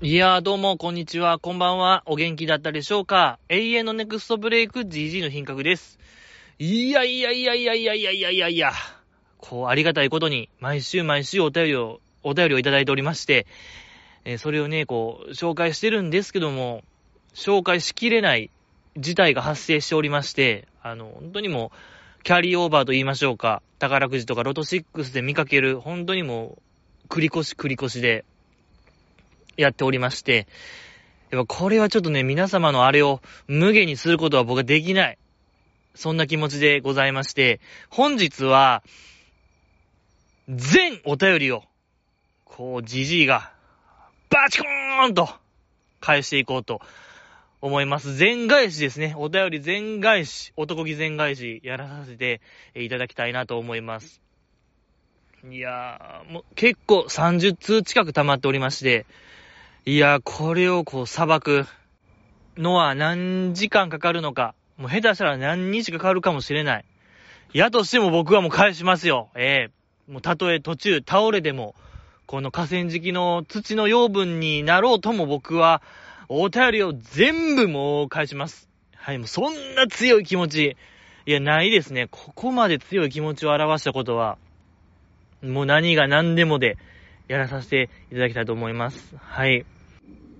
いやーどうも、こんにちは、こんばんは、お元気だったでしょうか？永遠のネクストブレイク GG の品格です。いやいやいやいやいやいやいやいや。いや、こう、ありがたいことに、毎週毎週お便りを、お便りをいただいておりまして、えー、それをね、こう、紹介してるんですけども、紹介しきれない事態が発生しておりまして、あの、本当にもう、キャリーオーバーと言いましょうか、宝くじとかロト6で見かける、本当にもう、繰り越し繰り越しで、やっておりまして、やっぱこれはちょっとね、皆様のあれを無限にすることは僕はできない。そんな気持ちでございまして、本日は、全お便りを、こう、じじいが、バチコーンと、返していこうと思います。全返しですね。お便り全返し、男気全返し、やらさせていただきたいなと思います。いやー、もう結構30通近く溜まっておりまして、いや、これをこう、裁くのは何時間かかるのか、もう下手したら何日かかるかもしれない。やとしても僕はもう返しますよ。ええー、もうたとえ途中倒れでも、この河川敷の土の養分になろうとも僕は、お便りを全部もう返します。はい、もうそんな強い気持ち、いや、ないですね。ここまで強い気持ちを表したことは、もう何が何でもでやらさせていただきたいと思います。はい。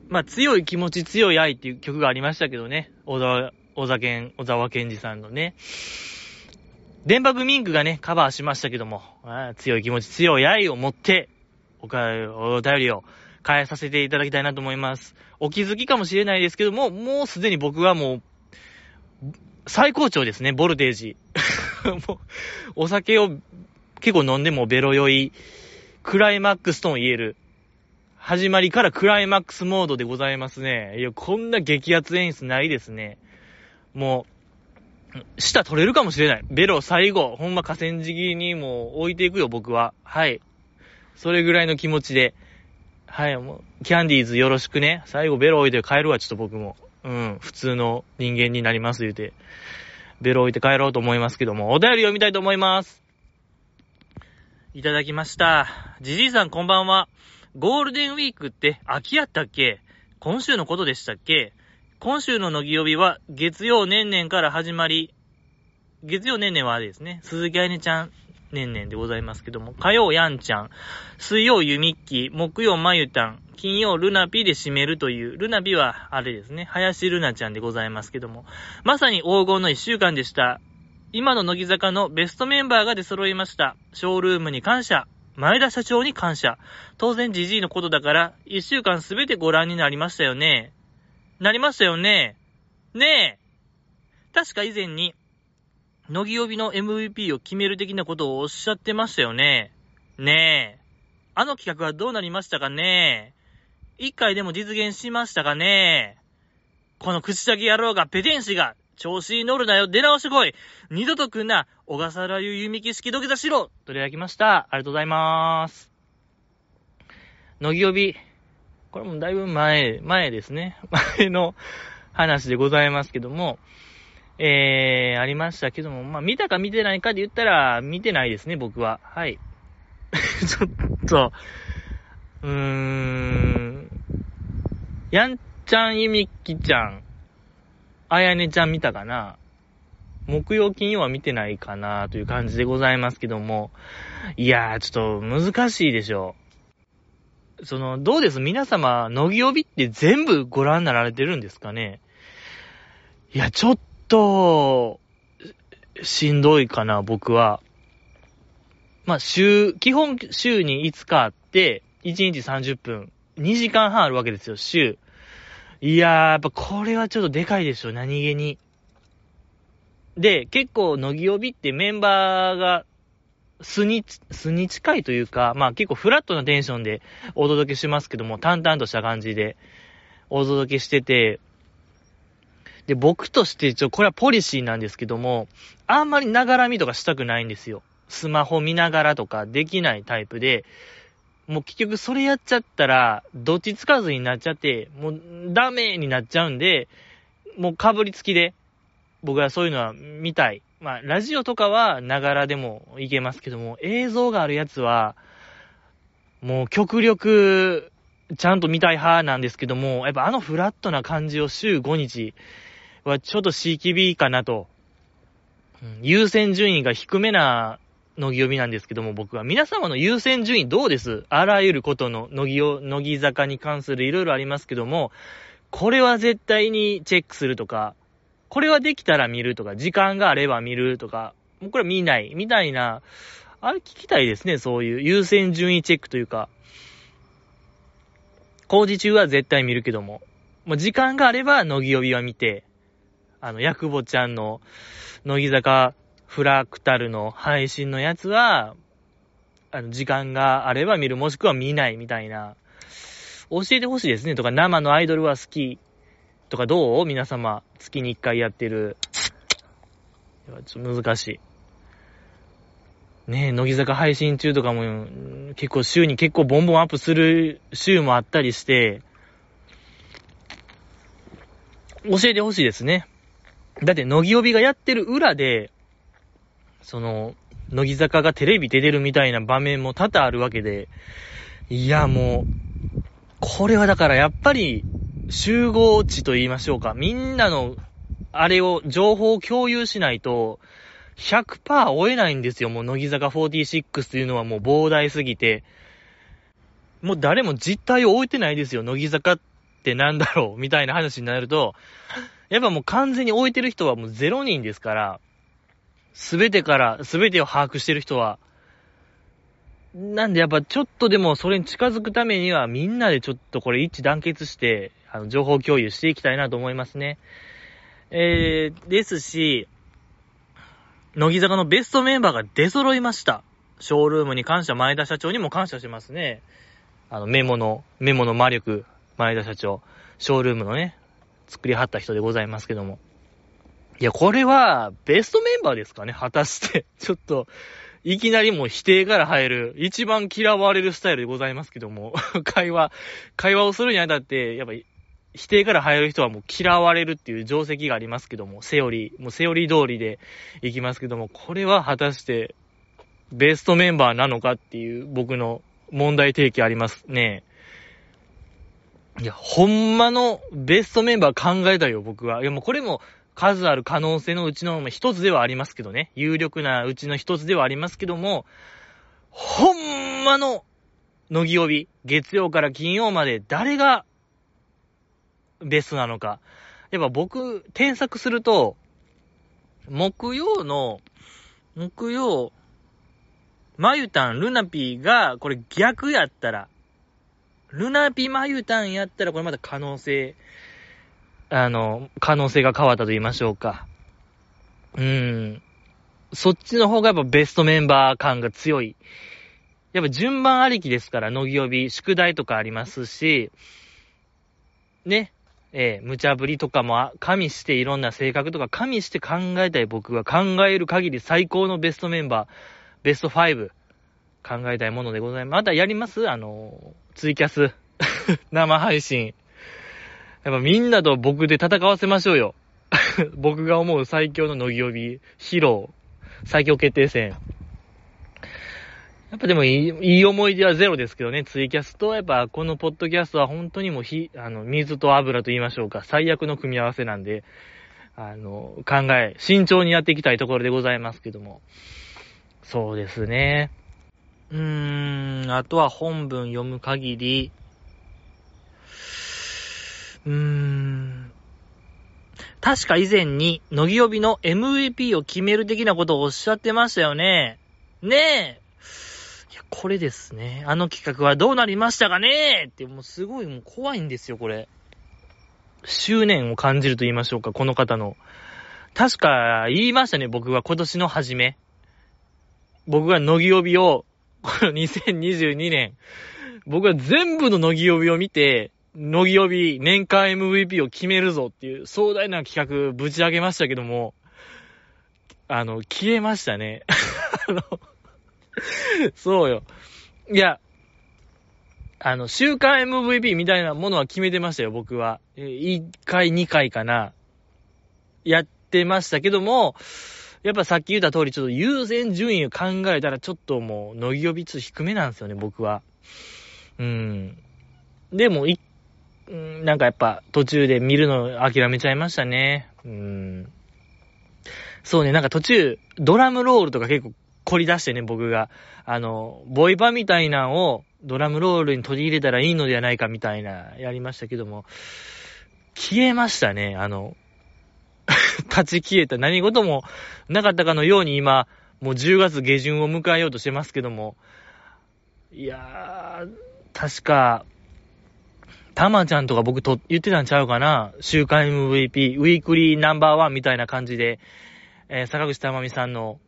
まあ、強い気持ち、強い愛っていう曲がありましたけどね。小沢、小沢健、小沢健二さんのね。電波グミンクがね、カバーしましたけども、強い気持ち、強い愛を持って、おか、お便りを変えさせていただきたいなと思います。お気づきかもしれないですけども、もうすでに僕はもう、最高潮ですね、ボルテージ。もう、お酒を結構飲んでもベロ酔い、クライマックスとも言える。始まりからクライマックスモードでございますね。いや、こんな激アツ演出ないですね。もう、舌取れるかもしれない。ベロ最後、ほんま河川敷にもう置いていくよ、僕は。はい。それぐらいの気持ちで。はい、もう、キャンディーズよろしくね。最後ベロ置いて帰るわ、ちょっと僕も。うん、普通の人間になります、言うて。ベロ置いて帰ろうと思いますけども、お便り読みたいと思います。いただきました。じじいさんこんばんは。ゴールデンウィークって秋やったっけ？今週のことでしたっけ？今週の乃木曜日は月曜年々から始まり、月曜年々はあれですね、鈴木愛音ちゃん年々でございますけども、火曜やんちゃん、水曜ゆみっき、木曜まゆたん、金曜ルナピで締めるという、ルナピはあれですね、林ルナちゃんでございますけども、まさに黄金の一週間でした。今の乃木坂のベストメンバーが出揃いました。ショールームに感謝。前田社長に感謝。当然じじいのことだから、一週間すべてご覧になりましたよね。なりましたよね。ねえ。確か以前に、乃木曜日の MVP を決める的なことをおっしゃってましたよね。ねえ。あの企画はどうなりましたかね一回でも実現しましたかねこの口先野郎がペテン師が調子に乗るなよ、出直してこい二度と来んな小笠原ゆ弓木式土下座しろ取り上げました。ありがとうございまーす。乃木帯。これもだいぶ前、前ですね。前の話でございますけども、えー、ありましたけども、まあ、見たか見てないかで言ったら、見てないですね、僕は。はい。ちょっと、うーん、やんちゃんゆみきちゃん、あやねちゃん見たかな？木曜、金曜は見てないかなという感じでございますけども。いやー、ちょっと難しいでしょう。その、どうです？皆様、乃木帯って全部ご覧になられてるんですかね？いや、ちょっと、しんどいかな、僕は。まあ、週、基本週に5日あって、1日30分、2時間半あるわけですよ、週。いやー、やっぱこれはちょっとでかいでしょ、何気に。で、結構、乃木帯ってメンバーが、素に、素に近いというか、まあ結構フラットなテンションでお届けしますけども、淡々とした感じでお届けしてて、で、僕として一応これはポリシーなんですけども、あんまりながらみとかしたくないんですよ。スマホ見ながらとかできないタイプで、もう結局それやっちゃったら、どっちつかずになっちゃって、もうダメになっちゃうんで、もうかぶりつきで、僕はそういうのは見たい。まあ、ラジオとかはながらでもいけますけども、映像があるやつは、もう極力ちゃんと見たい派なんですけども、やっぱあのフラットな感じを週5日はちょっと CKB かなと。優先順位が低めな乃木呼びなんですけども、僕は。皆様の優先順位どうです？あらゆることの乃木を、乃木坂に関するいろいろありますけども、これは絶対にチェックするとか、これはできたら見るとか、時間があれば見るとか、もうこれ見ない、みたいな、あれ聞きたいですね、そういう優先順位チェックというか、工事中は絶対見るけども、もう時間があれば乃木呼びは見て、あの、ヤクボちゃんの乃木坂フラクタルの配信のやつは、あの、時間があれば見る、もしくは見ないみたいな、教えてほしいですね。とか、生のアイドルは好き。とか、どう？皆様、月に一回やってる。ちょっと難しい。ねえ、乃木坂配信中とかも、結構週に結構ボンボンアップする週もあったりして、教えてほしいですね。だって、乃木帯がやってる裏で、その、乃木坂がテレビ出てるみたいな場面も多々あるわけで、いや、もう、これはだからやっぱり、集合値と言いましょうか。みんなの、あれを、情報を共有しないと、100%追えないんですよ。もう乃木坂46というのはもう膨大すぎて。もう誰も実態を置いてないですよ。乃木坂ってなんだろうみたいな話になると、やっぱもう完全に置いてる人はもう0人ですから、すべてから、すべてを把握してる人は。なんでやっぱちょっとでもそれに近づくためにはみんなでちょっとこれ一致団結して、あの、情報共有していきたいなと思いますね。えー、ですし、乃木坂のベストメンバーが出揃いました。ショールームに感謝、前田社長にも感謝しますね。あの、メモの、メモの魔力、前田社長、ショールームのね、作りはった人でございますけども。いや、これは、ベストメンバーですかね？果たして。ちょっと、いきなりもう否定から入る、一番嫌われるスタイルでございますけども、会話、会話をするにあたって、やっぱり、否定から入る人はもう嫌われるっていう定石がありますけども、セオリー、もうセオリー通りでいきますけども、これは果たして、ベストメンバーなのかっていう僕の問題提起ありますね。いや、ほんまのベストメンバー考えたよ、僕は。いや、もうこれも、数ある可能性のうちの一つではありますけどね。有力なうちの一つではありますけども、ほんまの乃木曜日、月曜から金曜まで誰がベストなのか。やっぱ僕、添削すると、木曜の、木曜、まゆたん、ルナピーが、これ逆やったら、ルナピまゆたんやったら、これまた可能性あの、可能性が変わったと言いましょうか。うん。そっちの方がやっぱベストメンバー感が強い。やっぱ順番ありきですから、乃木呼び、宿題とかありますし、ね、えー、無茶ぶりとかも加味していろんな性格とか加味して考えたい僕が考える限り最高のベストメンバー、ベスト5考えたいものでございます。またやります？あの、ツイキャス、生配信。やっぱみんなと僕で戦わせましょうよ。僕が思う最強の乃木呼び、ヒロ最強決定戦。やっぱでもいい、いい思い出はゼロですけどね、ツイキャスと、やっぱこのポッドキャストは本当にもうひ、あの、水と油と言いましょうか、最悪の組み合わせなんで、あの、考え、慎重にやっていきたいところでございますけども。そうですね。うーん、あとは本文読む限り、うーん。確か以前に、乃木帯の MVP を決める的なことをおっしゃってましたよね。ねえ。いや、これですね。あの企画はどうなりましたかねって、もうすごいもう怖いんですよ、これ。執念を感じると言いましょうか、この方の。確か言いましたね、僕は今年の初め。僕が乃木帯を、この 2022年、僕は全部の乃木帯を見て、乃木帯年間 MVP を決めるぞっていう壮大な企画ぶち上げましたけども、あの、消えましたね。あの、そうよ。いや、あの、週間 MVP みたいなものは決めてましたよ、僕は。1回、2回かな。やってましたけども、やっぱさっき言った通り、ちょっと優先順位を考えたら、ちょっともう、乃木呼びつ低めなんですよね、僕は。うん。でも、なんかやっぱ途中で見るの諦めちゃいましたね。うん。そうね、なんか途中、ドラムロールとか結構凝り出してね、僕が。あの、ボイパみたいなのをドラムロールに取り入れたらいいのではないかみたいな、やりましたけども、消えましたね、あの、立ち消えた何事もなかったかのように今、もう10月下旬を迎えようとしてますけども、いやー、確か、たまちゃんとか僕と言ってたんちゃうかな週間 MVP、ウィークリーナンバーワンみたいな感じで、えー、坂口たまみさんの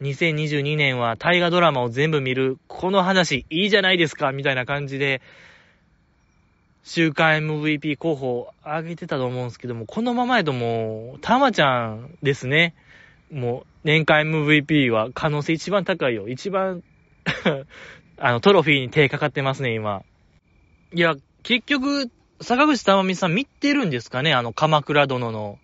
2022年は大河ドラマを全部見る、この話いいじゃないですかみたいな感じで、週間 MVP 候補を上げてたと思うんですけども、このままやともう、たまちゃんですね。もう、年間 MVP は可能性一番高いよ。一番 あの、トロフィーに手かかってますね、今。いや、結局、坂口たまみさん見てるんですかね？あの、鎌倉殿の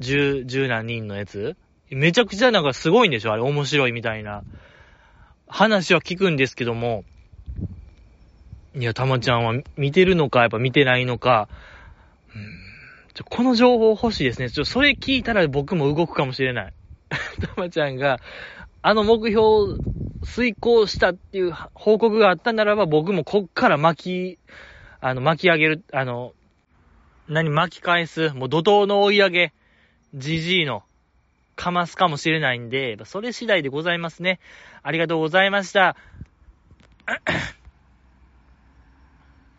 十、十何人のやつ？めちゃくちゃなんかすごいんでしょ？あれ面白いみたいな。話は聞くんですけども、いや、たまちゃんは見てるのか、やっぱ見てないのか、うん。ちょこの情報欲しいですね。ちょ、それ聞いたら僕も動くかもしれない。たまちゃんが、あの目標遂行したっていう報告があったならば、僕もこっから巻き、あの、巻き上げる、あの、何巻き返す、もう怒涛の追い上げ、じじいの、かますかもしれないんで、それ次第でございますね。ありがとうございました。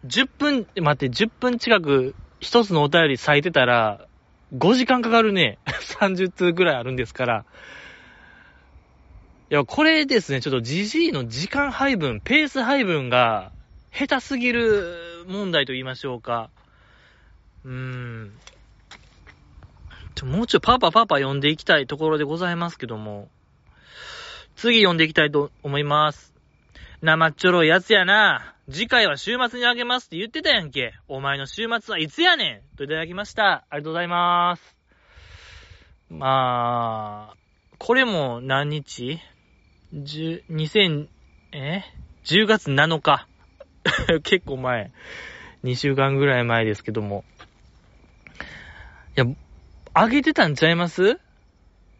10分、待って、10分近く一つのお便り咲いてたら、5時間かかるね。30通ぐらいあるんですから。いや、これですね、ちょっとじじいの時間配分、ペース配分が下手すぎる問題と言いましょうか。うーん。ちょ、もうちょいパパパパ読んでいきたいところでございますけども。次読んでいきたいと思います。生っちょろいやつやな。次回は週末にあげますって言ってたやんけ。お前の週末はいつやねんといただきました。ありがとうございます。まあ、これも何日？十、二千、え ?10 月7日。結構前。2週間ぐらい前ですけども。いや、あげてたんちゃいます？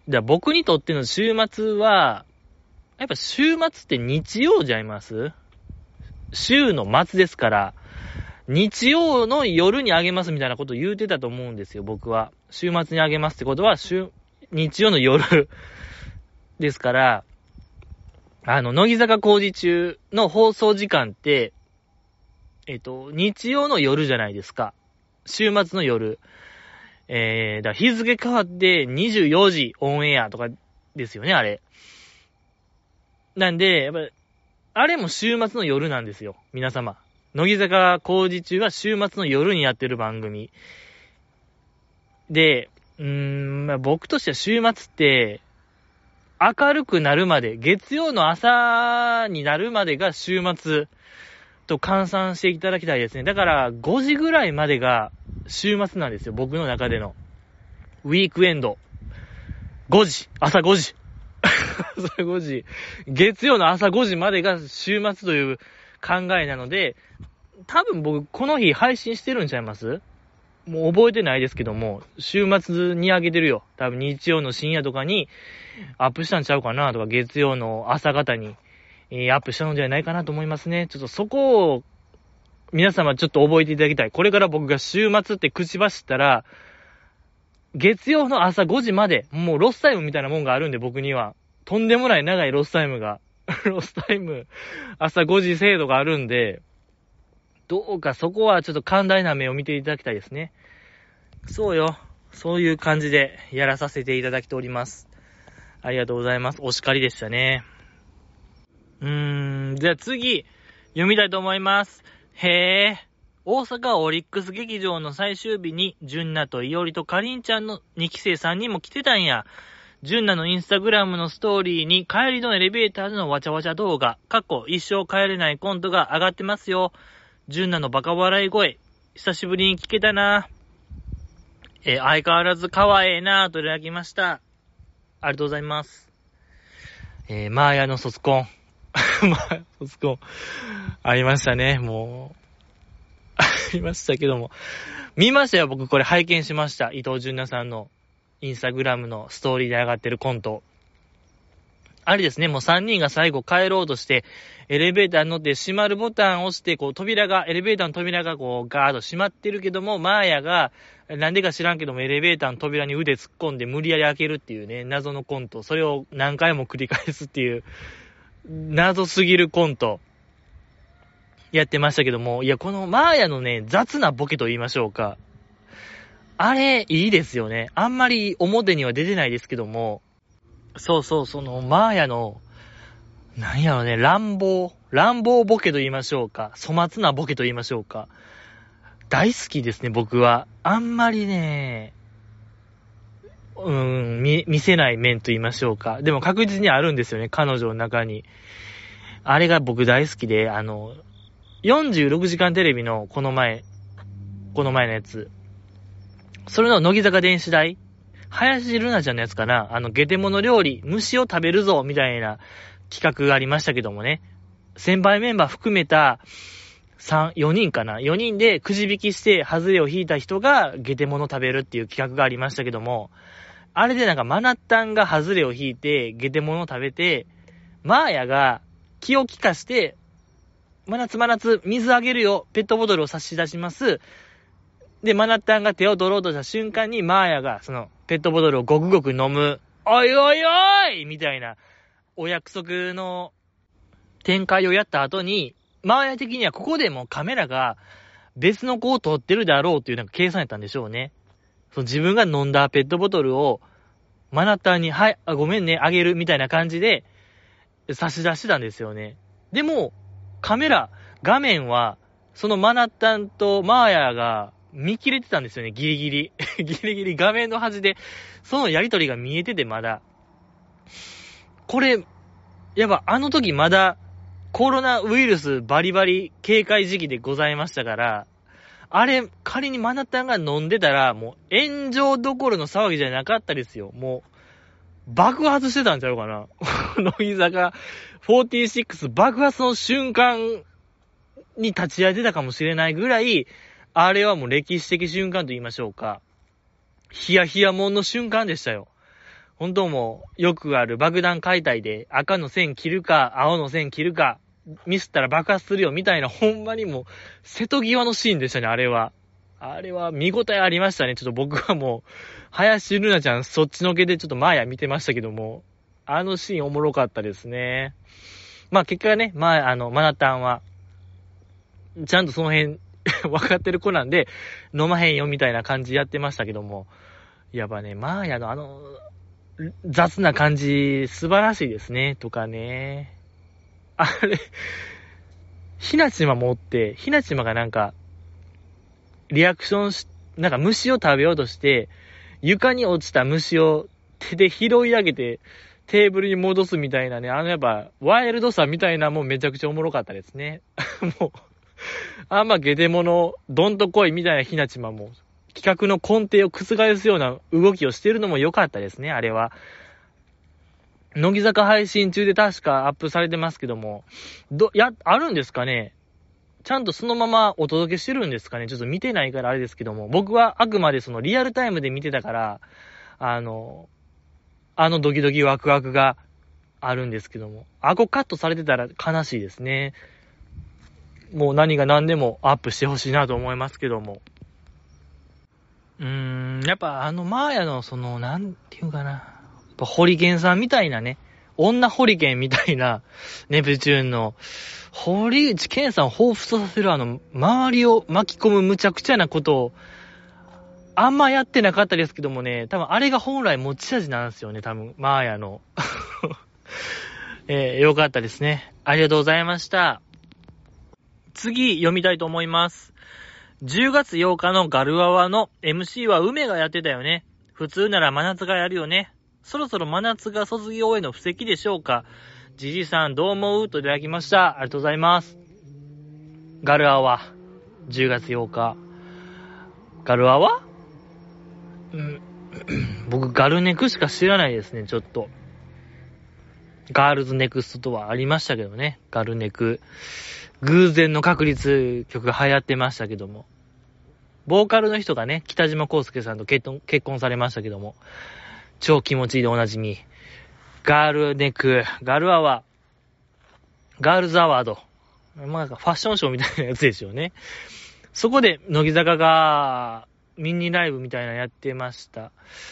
じゃ僕にとっての週末は、やっぱ週末って日曜じゃいます？週の末ですから、日曜の夜にあげますみたいなこと言うてたと思うんですよ、僕は。週末にあげますってことは、週、日曜の夜 ですから、あの、乃木坂工事中の放送時間って、えっと、日曜の夜じゃないですか。週末の夜。えー、だ日付変わって24時オンエアとかですよね、あれ。なんで、やっぱ、あれも週末の夜なんですよ、皆様。乃木坂工事中は週末の夜にやってる番組。で、うーん、まあ、僕としては週末って、明るくなるまで、月曜の朝になるまでが週末と換算していただきたいですね。だから5時ぐらいまでが週末なんですよ。僕の中での。ウィークエンド。5時。朝5時。朝5時。月曜の朝5時までが週末という考えなので、多分僕この日配信してるんちゃいます？もう覚えてないですけども、週末にあげてるよ。多分日曜の深夜とかに、アップしたんちゃうかなとか、月曜の朝方に、え、アップしたのではないかなと思いますね。ちょっとそこを、皆様ちょっと覚えていただきたい。これから僕が週末って口走ったら、月曜の朝5時まで、もうロスタイムみたいなもんがあるんで、僕には。とんでもない長いロスタイムが。ロスタイム、朝5時制度があるんで、どうかそこはちょっと寛大な目を見ていただきたいですね。そうよ。そういう感じでやらさせていただきております。ありがとうございます。お叱りでしたね。うーん、じゃあ次、読みたいと思います。へえ。大阪オリックス劇場の最終日に、ジュンナとイオリとカリンちゃんの2期生3人も来てたんや。ジュンナのインスタグラムのストーリーに帰りのエレベーターでのわちゃわちゃ動画、過去一生帰れないコントが上がってますよ。ジュンナのバカ笑い声、久しぶりに聞けたな。えー、相変わらず可愛いなぁといただきました。ありがとうございます。えー、マーヤの卒コン。マーヤの卒コン。ありましたね。もう。ありましたけども。見ましたよ、僕これ拝見しました。伊藤淳奈さんのインスタグラムのストーリーで上がってるコント。あれですね、もう3人が最後帰ろうとして、エレベーターに乗って閉まるボタンを押して、こう扉が、エレベーターの扉がこうガーッと閉まってるけども、マーヤが、なんでか知らんけども、エレベーターの扉に腕突っ込んで無理やり開けるっていうね、謎のコント。それを何回も繰り返すっていう、謎すぎるコント。やってましたけども、いや、このマーヤのね、雑なボケと言いましょうか。あれ、いいですよね。あんまり表には出てないですけども、そうそう、その、マーヤの、なんやろね、乱暴、乱暴ボケと言いましょうか。粗末なボケと言いましょうか。大好きですね、僕は。あんまりね、うん、見、見せない面と言いましょうか。でも確実にあるんですよね、彼女の中に。あれが僕大好きで、あの、46時間テレビのこの前、この前のやつ。それの乃木坂電子台林ルナちゃんのやつかなあの、ゲテモノ料理、虫を食べるぞみたいな企画がありましたけどもね。先輩メンバー含めた、3、4人かな ?4 人でくじ引きして、ハズレを引いた人がゲテモノ食べるっていう企画がありましたけども、あれでなんかマナッタンがハズレを引いて、ゲテモノを食べて、マーヤが気を利かして、真夏真夏、水あげるよ、ペットボトルを差し出します。で、マナッタンが手を取ろうとした瞬間に、マーヤが、その、ペットボトルをごくごく飲む、おいおいおいみたいな、お約束の展開をやった後に、マーヤ的にはここでもカメラが別の子を撮ってるだろうっていうなんか計算やったんでしょうね。その自分が飲んだペットボトルを、マナタンに、はい、あ、ごめんね、あげるみたいな感じで、差し出してたんですよね。でも、カメラ、画面は、そのマナッタンとマーヤが見切れてたんですよね、ギリギリ。ギリギリ画面の端で、そのやりとりが見えてて、まだ。これ、やっぱあの時まだコロナウイルスバリバリ警戒時期でございましたから、あれ、仮にマナタンが飲んでたら、もう炎上どころの騒ぎじゃなかったですよ。もう、爆発してたんちゃうかな。乃木坂46爆発の瞬間に立ち会えてたかもしれないぐらい、あれはもう歴史的瞬間と言いましょうか。ヒヤヒヤもんの瞬間でしたよ。本当もう、よくある爆弾解体で赤の線切るか、青の線切るか、ミスったら爆発するよみたいな、ほんまにもう、瀬戸際のシーンでしたね、あれは。あれは見応えありましたね。ちょっと僕はもう、林ルナちゃんそっちのけでちょっとマーヤ見てましたけども、あのシーンおもろかったですね。まあ結果ね、まあ、あの、マナタンは、ちゃんとその辺 分かってる子なんで、飲まへんよみたいな感じやってましたけども、やっぱね、マーヤのあの、雑な感じ、素晴らしいですね、とかね。あれ、ひなちま持って、ひなちまがなんか、リアクションし、なんか虫を食べようとして、床に落ちた虫を手で拾い上げて、テーブルに戻すみたいなね、あのやっぱ、ワイルドさみたいなもんめちゃくちゃおもろかったですね。もう、あんまゲテモノ、どんと来いみたいなひなちまも、企画の根底を覆すような動きをしてるのも良かったですね、あれは。乃木坂配信中で確かアップされてますけども、ど、や、あるんですかね？ちゃんとそのままお届けしてるんですかね？ちょっと見てないからあれですけども、僕はあくまでそのリアルタイムで見てたから、あの、あのドキドキワクワクがあるんですけども、あこカットされてたら悲しいですね。もう何が何でもアップしてほしいなと思いますけども。うーん、やっぱあのマーヤのその、なんていうかな。ぱホリケンさんみたいなね、女ホリケンみたいな、ネプチューンの、堀内健さんを彷彿とさせるあの、周りを巻き込む無茶苦茶なことを、あんまやってなかったですけどもね、多分あれが本来持ち味なんですよね、多分、マーヤの。えー、よかったですね。ありがとうございました。次、読みたいと思います。10月8日のガルアワの MC は梅がやってたよね。普通なら真夏がやるよね。そろそろ真夏が卒業への布石でしょうか？じじさんどう思う？といただきました。ありがとうございます。ガルアワ、10月8日。ガルアワ？うん、僕、ガルネクしか知らないですね、ちょっと。ガールズネクストとはありましたけどね。ガルネク。偶然の確率曲が流行ってましたけども。ボーカルの人がね、北島康介さんと結婚、結婚されましたけども、超気持ちいいでおなじみ、ガールネク、ガールアワー、ガールズアワード。まあ、ファッションショーみたいなやつですよね。そこで、乃木坂が、ミニライブみたいなのやってました。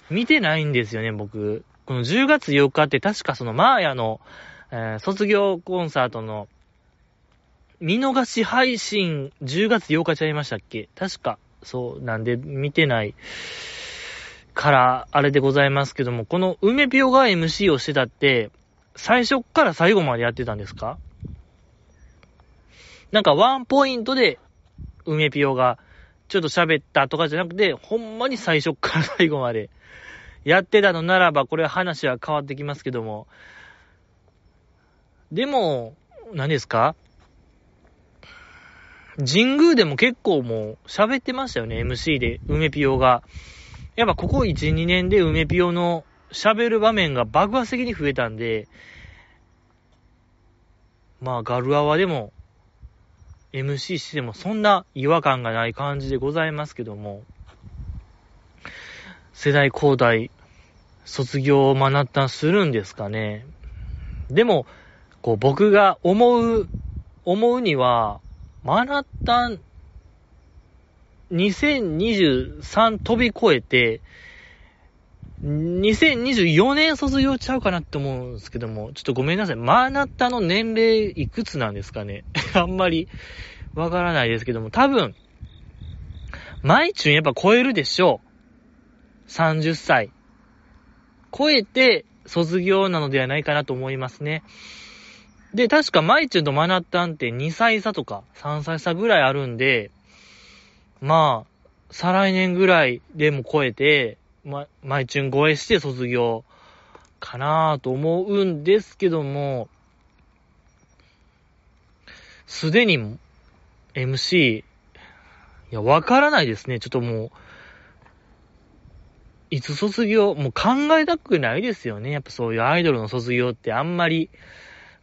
見てないんですよね、僕。この10月8日って確かそのマーヤの、えー、卒業コンサートの見逃し配信10月8日ちゃいましたっけ？確か。そうなんで見てないからあれでございますけども、この梅ピオが MC をしてたって、最初から最後までやってたんですか？なんかワンポイントで梅ピオがちょっと喋ったとかじゃなくて、ほんまに最初から最後までやってたのならば、これ話は変わってきますけども。でも、何ですか？神宮でも結構もう喋ってましたよね、MC で、梅ピオが。やっぱここ1、2年で梅ピオの喋る場面が爆発的に増えたんで、まあガルアワでも MC してもそんな違和感がない感じでございますけども、世代交代、卒業を学ったするんですかね。でも、こう僕が思う、思うには、マナッタン2023飛び越えて、2024年卒業ちゃうかなって思うんですけども、ちょっとごめんなさい。マーナッタの年齢いくつなんですかね あんまりわからないですけども、多分、マイチュンやっぱ超えるでしょう。30歳。超えて卒業なのではないかなと思いますね。で、確かマイチュンとマナッタンって2歳差とか3歳差ぐらいあるんで、まあ、再来年ぐらいでも超えて、ま、マイチュン超えして卒業かなぁと思うんですけども、すでに MC、いや、わからないですね。ちょっともう、いつ卒業、もう考えたくないですよね。やっぱそういうアイドルの卒業ってあんまり、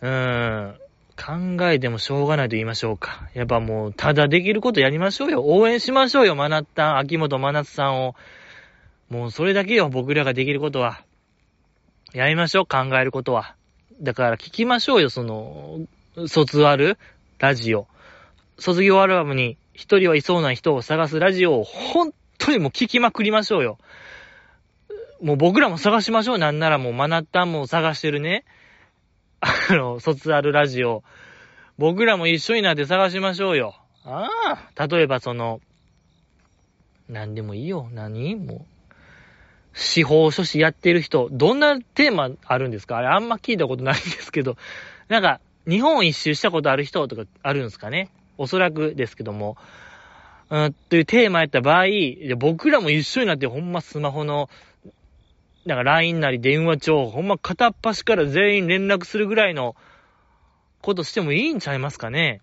うーん、考えてもしょうがないと言いましょうか。やっぱもう、ただできることやりましょうよ。応援しましょうよ、マナッタン、秋元真夏さんを。もうそれだけよ、僕らができることは。やりましょう、考えることは。だから聞きましょうよ、その、卒アルラジオ。卒業アルバムに一人はいそうな人を探すラジオを本当にもう聞きまくりましょうよ。もう僕らも探しましょう。なんならもうマナッタンも探してるね。あの、卒アルラジオ。僕らも一緒になって探しましょうよ。ああ。例えばその、何でもいいよ。何？もう。司法書士やってる人、どんなテーマあるんですか？あれあんま聞いたことないんですけど、なんか、日本一周したことある人とかあるんですかね？おそらくですけども、うん、というテーマやった場合、僕らも一緒になってほんまスマホの、なんか LINE なり電話帳、ほんま片っ端から全員連絡するぐらいのことしてもいいんちゃいますかね。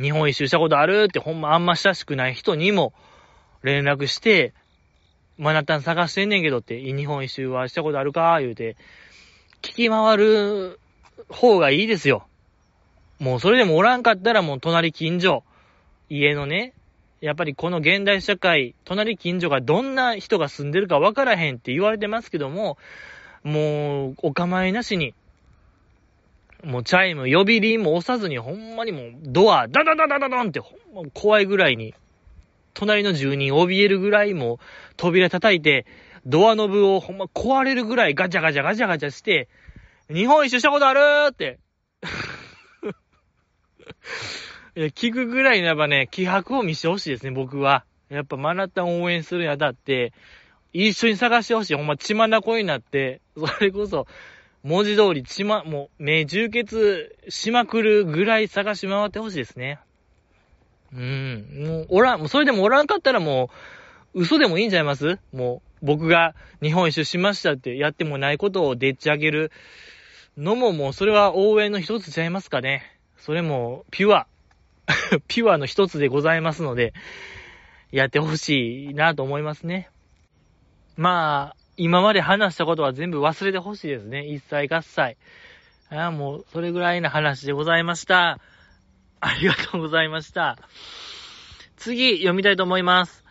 日本一周したことあるってほんまあんま親しくない人にも連絡して、マナタン探してんねんけどって、日本一周はしたことあるか？言うて、聞き回る方がいいですよ。もうそれでもおらんかったらもう隣近所、家のね、やっぱりこの現代社会、隣近所がどんな人が住んでるかわからへんって言われてますけども、もうお構いなしに、もうチャイム、呼び鈴も押さずにほんまにもうドア、ダダダダダダンってほんま怖いぐらいに、隣の住人怯えるぐらいも扉叩いて、ドアノブをほんま壊れるぐらいガチャガチャガチャガチャして、日本一周したことあるって。聞くぐらいならばね、気迫を見せてほしいですね、僕は。やっぱマナタン応援するにあたって、一緒に探してほしい。ほんま血まなこになって、それこそ、文字通り血ま、もう、目充血しまくるぐらい探し回ってほしいですね。うん。もう、おらん、それでもおらんかったらもう、嘘でもいいんちゃいます？もう、僕が日本一周しましたってやってもないことをでっち上げるのももう、それは応援の一つちゃいますかね。それも、ピュア。ピュアの一つでございますので、やってほしいなと思いますね。まあ、今まで話したことは全部忘れてほしいですね。一切合切。ああ、もう、それぐらいの話でございました。ありがとうございました。次、読みたいと思います。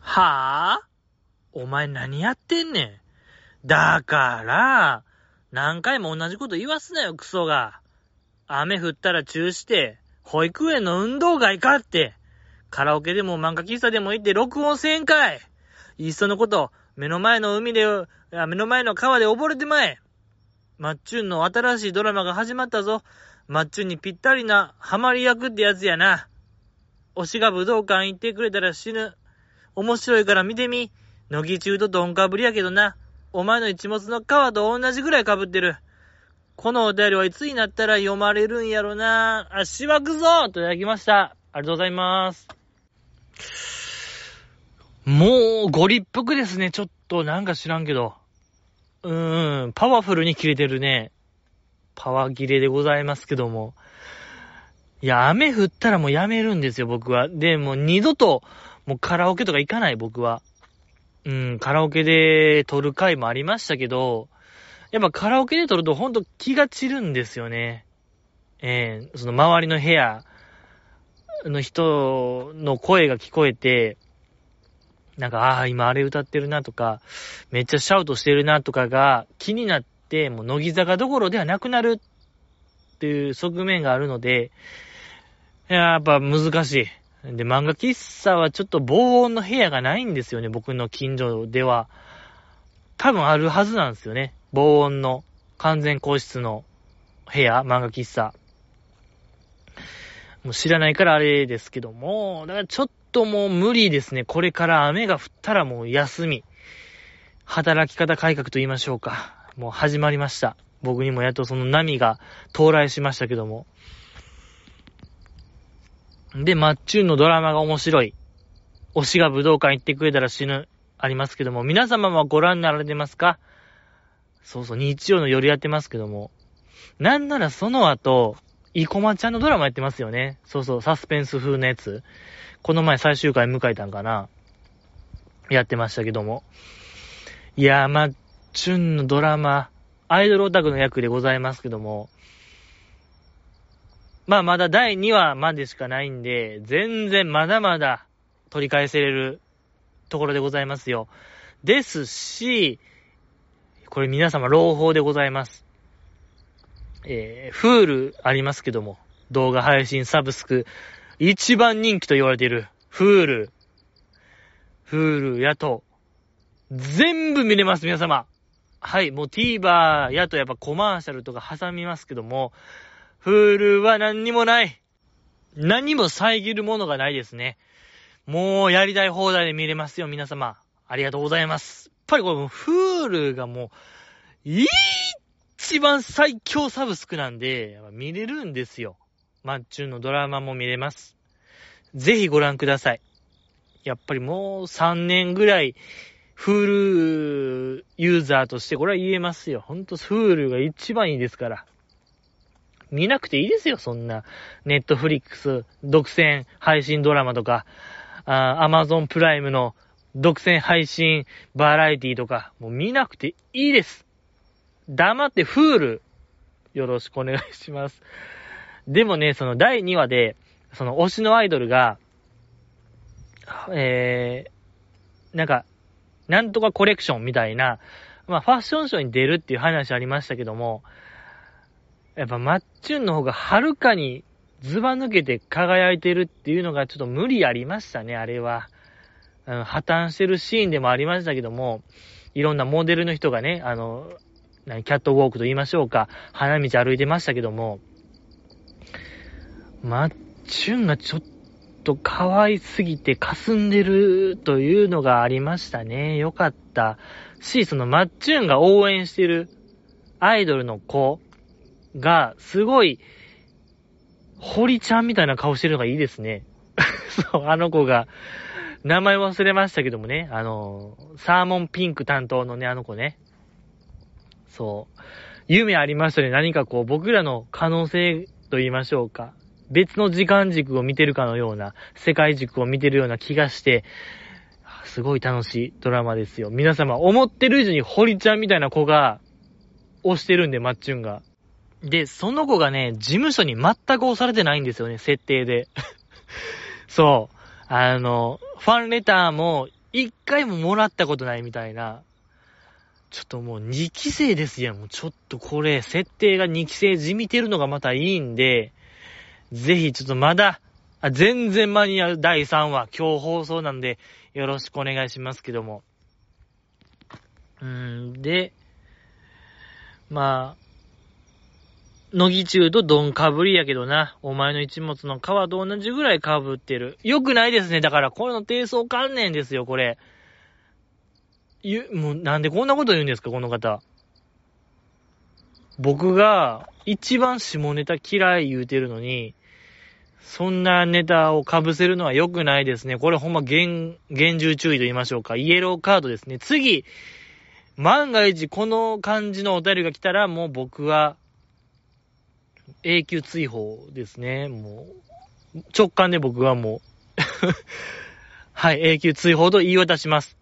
はぁお前何やってんねん。だから、何回も同じこと言わすなよ、クソが。雨降ったら中止して、保育園の運動会かって。カラオケでも漫画喫茶でも行って録音せんかい。いっそのこと、目の前の海で、目の前の川で溺れてまえ。マッチュンの新しいドラマが始まったぞ。マッチュンにぴったりなハマり役ってやつやな。推しが武道館行ってくれたら死ぬ。面白いから見てみ。乃木中とどんかぶりやけどな。お前の一物の皮と同じぐらい被ってる。このお便りはいつになったら読まれるんやろな。あ、しばくぞといただきました。ありがとうございます。もう、ご立腹ですね。ちょっと、なんか知らんけど。うーん、パワフルに切れてるね。パワ切れでございますけども。いや、雨降ったらもうやめるんですよ、僕は。で、もう二度と、もうカラオケとか行かない、僕は。うん、カラオケで撮る回もありましたけど、やっぱカラオケで撮るとほんと気が散るんですよね。えー、その周りの部屋の人の声が聞こえて、なんか、ああ、今あれ歌ってるなとか、めっちゃシャウトしてるなとかが気になって、もう乃木坂どころではなくなるっていう側面があるので、やっぱ難しい。で、漫画喫茶はちょっと防音の部屋がないんですよね、僕の近所では。多分あるはずなんですよね。防音の完全個室の部屋、漫画喫茶。もう知らないからあれですけども、だからちょっともう無理ですね。これから雨が降ったらもう休み。働き方改革と言いましょうか。もう始まりました。僕にもやっとその波が到来しましたけども。で、マッチューンのドラマが面白い。推しが武道館行ってくれたら死ぬ。ありますけども、皆様はご覧になられてますか？そうそう、日曜の夜やってますけども。なんならその後、イコマちゃんのドラマやってますよね。そうそう、サスペンス風のやつ。この前最終回迎えたんかな。やってましたけども。いやー、まっちゅんのドラマ、アイドルオタクの役でございますけども。まあまだ第2話までしかないんで、全然まだまだ取り返せれるところでございますよ。ですし、これ皆様朗報でございます。えー、 Hulu ありますけども、動画配信サブスク、一番人気と言われている、 Hulu。Hulu やと、全部見れます、皆様。はい、もう TVer やとやっぱコマーシャルとか挟みますけども、 Hulu は何にもない。何も遮るものがないですね。もうやりたい放題で見れますよ、皆様。ありがとうございます。やっぱりこれ、フールがもう、一番最強サブスクなんで、見れるんですよ。マッチュンのドラマも見れます。ぜひご覧ください。やっぱりもう3年ぐらい、フールユーザーとしてこれは言えますよ。ほんとフールが一番いいですから。見なくていいですよ、そんな。ネットフリックス、独占配信ドラマとか、アマゾンプライムの独占配信バラエティとか、もう見なくていいです。黙ってフール、よろしくお願いします。でもね、その第2話で、その推しのアイドルが、えー、なんか、なんとかコレクションみたいな、まあファッションショーに出るっていう話ありましたけども、やっぱマッチュンの方がはるかにズバ抜けて輝いてるっていうのがちょっと無理ありましたね、あれは。破綻してるシーンでもありましたけども、いろんなモデルの人がね、あの、キャットウォークと言いましょうか、花道歩いてましたけども、マッチュンがちょっと可愛すぎて霞んでるというのがありましたね。よかった。し、そのマッチュンが応援してるアイドルの子が、すごい、堀ちゃんみたいな顔してるのがいいですね。そう、あの子が、名前忘れましたけどもね、あの、サーモンピンク担当のね、あの子ね。そう。夢ありましたね。何かこう、僕らの可能性と言いましょうか。別の時間軸を見てるかのような、世界軸を見てるような気がして、すごい楽しいドラマですよ。皆様、思ってる以上に堀ちゃんみたいな子が、推してるんで、マッチュンが。で、その子がね、事務所に全く押されてないんですよね、設定で。そう。あの、ファンレターも一回ももらったことないみたいな。ちょっともう2期生ですやん。もうちょっとこれ、設定が2期生じみてるのがまたいいんで、ぜひちょっとまだ、あ全然間に合う第3話、今日放送なんで、よろしくお願いしますけども。うん、で、まあ、乃木中とドンかぶりやけどな。お前の一物の皮と同じぐらいかぶってる。よくないですね。だから、これの低層観念ですよ、これ。ゆ、もう、なんでこんなこと言うんですか、この方。僕が、一番下ネタ嫌い言うてるのに、そんなネタを被せるのは良くないですね。これほんま厳、厳重注意と言いましょうか。イエローカードですね。次、万が一この感じのお便りが来たら、もう僕は、永久追放ですね。もう、直感で僕はもう はい、永久追放と言い渡します。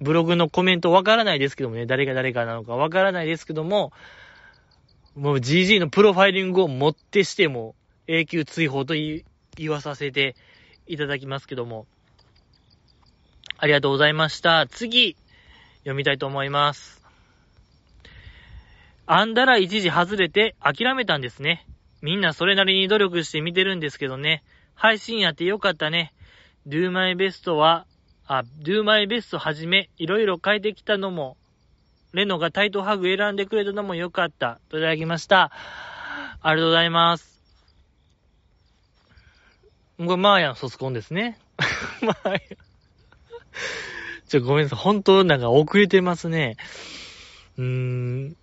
ブログのコメントわからないですけどもね、誰が誰かなのかわからないですけども、もう GG のプロファイリングをもってしても、永久追放と言わさせていただきますけども、ありがとうございました。次、読みたいと思います。あんだら一時外れて諦めたんですね。みんなそれなりに努力して見てるんですけどね。配信やってよかったね。Do My Best は、あ、Do My Best はじめ、いろいろ変えてきたのも、レノがタイトハグ選んでくれたのもよかった。といただきました。ありがとうございます。これ、マーヤン卒コンですね。マーヤ。ちょ、ごめんなさい。本当なんか遅れてますね。うーん。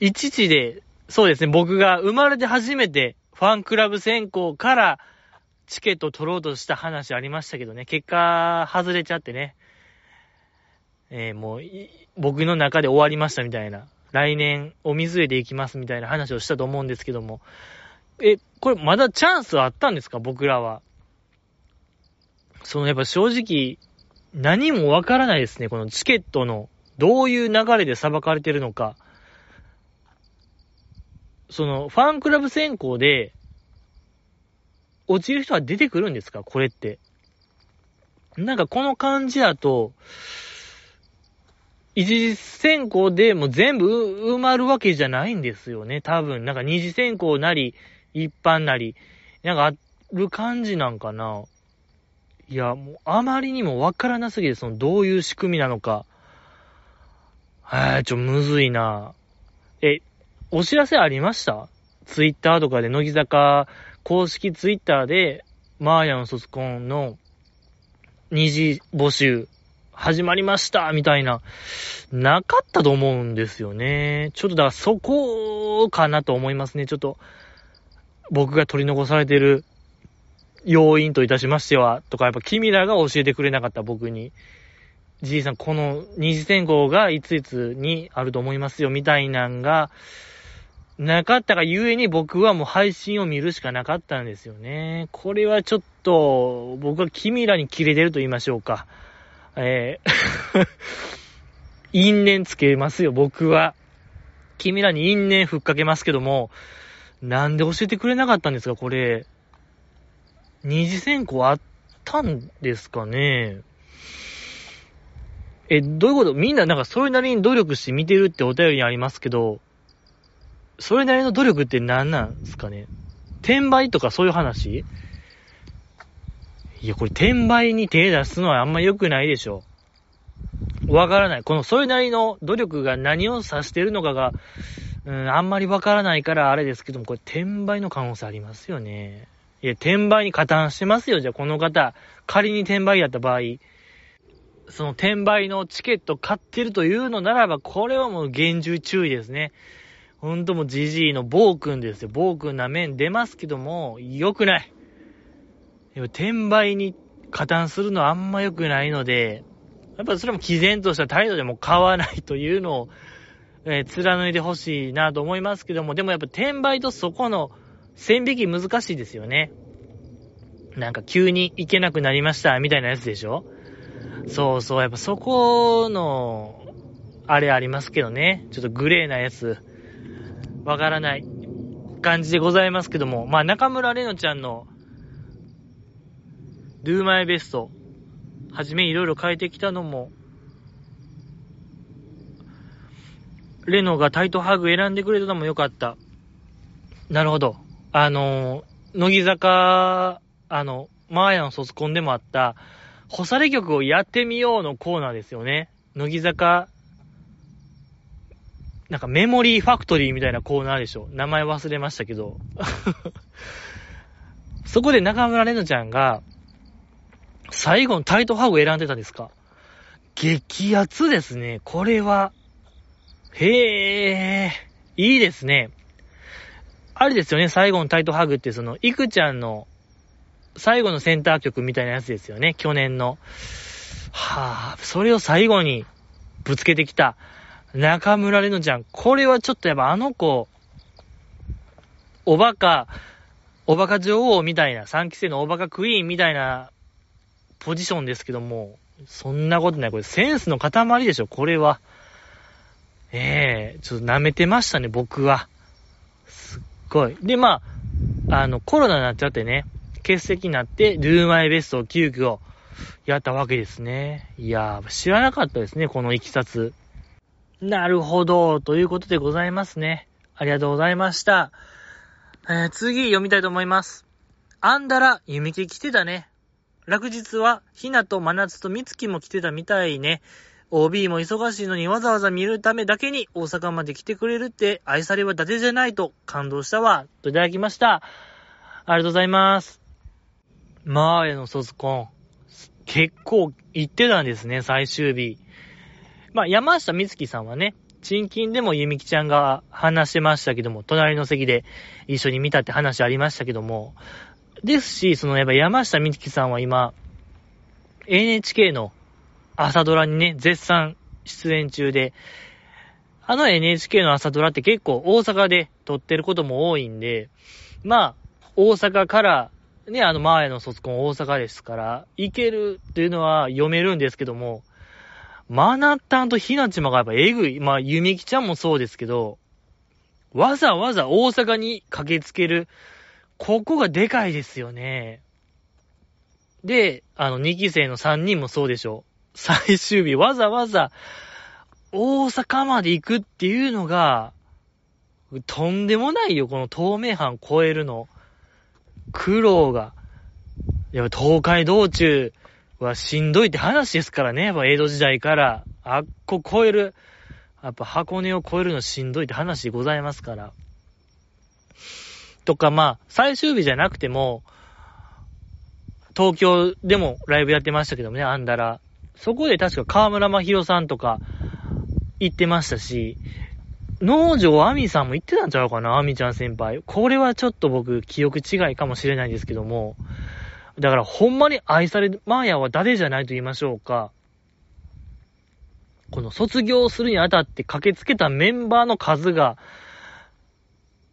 一時で、そうですね、僕が生まれて初めてファンクラブ選考からチケット取ろうとした話ありましたけどね、結果外れちゃってね、えー、もう、僕の中で終わりましたみたいな、来年お水へで行きますみたいな話をしたと思うんですけども、え、これまだチャンスはあったんですか？僕らは。そのやっぱ正直、何もわからないですね。このチケットの、どういう流れで裁かれてるのか。その、ファンクラブ選考で、落ちる人は出てくるんですか？これって。なんかこの感じだと、一次選考でも全部埋まるわけじゃないんですよね。多分、なんか二次選考なり、一般なり、なんかある感じなんかな。いや、もうあまりにもわからなすぎて、そのどういう仕組みなのか。はい、ちょ、むずいな。え、お知らせありました？ツイッターとかで、乃木坂公式ツイッターで、マーヤン卒コンの二次募集始まりましたみたいな、なかったと思うんですよね。ちょっとだからそこかなと思いますね。ちょっと、僕が取り残されてる要因といたしましては、とか、やっぱ君らが教えてくれなかった僕に、じいさん、この二次選考がいついつにあると思いますよ、みたいなんが、なかったがゆえに僕はもう配信を見るしかなかったんですよね。これはちょっと、僕は君らに切れてると言いましょうか。えー 因縁つけますよ、僕は。君らに因縁ふっかけますけども、なんで教えてくれなかったんですか、これ。二次選考あったんですかねえ、どういうこと？みんななんかそれなりに努力して見てるってお便りにありますけど、それなりの努力って何なんですかね？転売とかそういう話？いや、これ転売に手出すのはあんま良くないでしょ。わからない。このそれなりの努力が何を指してるのかが、うん、あんまりわからないからあれですけども、これ転売の可能性ありますよね。いや、転売に加担してますよ。じゃあ、この方、仮に転売やった場合、その転売のチケット買ってるというのならば、これはもう厳重注意ですね。ほんともうジジイの暴君ですよ。暴君な面出ますけども、良くない。でも転売に加担するのはあんま良くないので、やっぱそれも毅然とした態度でも買わないというのを、えー、貫いてほしいなと思いますけども、でもやっぱ転売とそこの線引き難しいですよね。なんか急に行けなくなりました、みたいなやつでしょそうそう、やっぱそこの、あれありますけどね。ちょっとグレーなやつ、わからない感じでございますけども、まあ中村れのちゃんの Do My Best。はじめいろいろ変えてきたのも、レノがタイトハグ選んでくれたのも良かった。なるほど。あの乃木坂、あの、マーヤの卒コンでもあった、干され曲をやってみようのコーナーですよね。乃木坂、なんかメモリーファクトリーみたいなコーナーでしょ。名前忘れましたけど。そこで中村玲奈ちゃんが、最後のタイトハグ選んでたんですか？激アツですね。これは。へえ、いいですね。あれですよね、最後のタイトハグって、その、いくちゃんの最後のセンター曲みたいなやつですよね、去年の。はぁ、それを最後にぶつけてきた中村玲奈ちゃん。これはちょっとやっぱあの子、おバカ、おバカ女王みたいな、3期生のおバカクイーンみたいなポジションですけども、そんなことない。これセンスの塊でしょ、これは。ええー、ちょっと舐めてましたね、僕は。すっごい。で、まあ、あの、コロナになっちゃってね、欠席になって、ドゥーマイベストを急遽やったわけですね。いやー、知らなかったですね、このいきさつ。なるほど、ということでございますね。ありがとうございました。えー、次読みたいと思います。あんだら、弓木来てたね。落日は、ひなと真夏とみつきも来てたみたいね。OB も忙しいのにわざわざ見るためだけに大阪まで来てくれるって愛されは伊達じゃないと感動したわ。といただきました。ありがとうございます。マーヤの卒コン。結構行ってたんですね、最終日。まあ、山下美月さんはね、チンキンでもゆみきちゃんが話してましたけども、隣の席で一緒に見たって話ありましたけども、ですし、そのやっぱ山下美月さんは今、NHK の朝ドラにね、絶賛出演中で、あの NHK の朝ドラって結構大阪で撮ってることも多いんで、まあ、大阪からね、あの前の卒コン大阪ですから、行けるっていうのは読めるんですけども、マナッタンとひなちまがやっぱえぐい。まあ、ゆみきちゃんもそうですけど、わざわざ大阪に駆けつける、ここがでかいですよね。で、あの、2期生の3人もそうでしょう。最終日わざわざ大阪まで行くっていうのが、とんでもないよ、この透明版超えるの。苦労が。やっぱ東海道中はしんどいって話ですからね。やっぱ江戸時代から、あっこ超える。やっぱ箱根を超えるのしんどいって話でございますから。とかまあ、最終日じゃなくても、東京でもライブやってましたけどもね、あんだら。そこで確か河村真宏さんとか行ってましたし、農場アミさんも言ってたんちゃうかなアミちゃん先輩。これはちょっと僕、記憶違いかもしれないんですけども。だから、ほんまに愛される、マーヤは誰じゃないと言いましょうか。この卒業するにあたって駆けつけたメンバーの数が、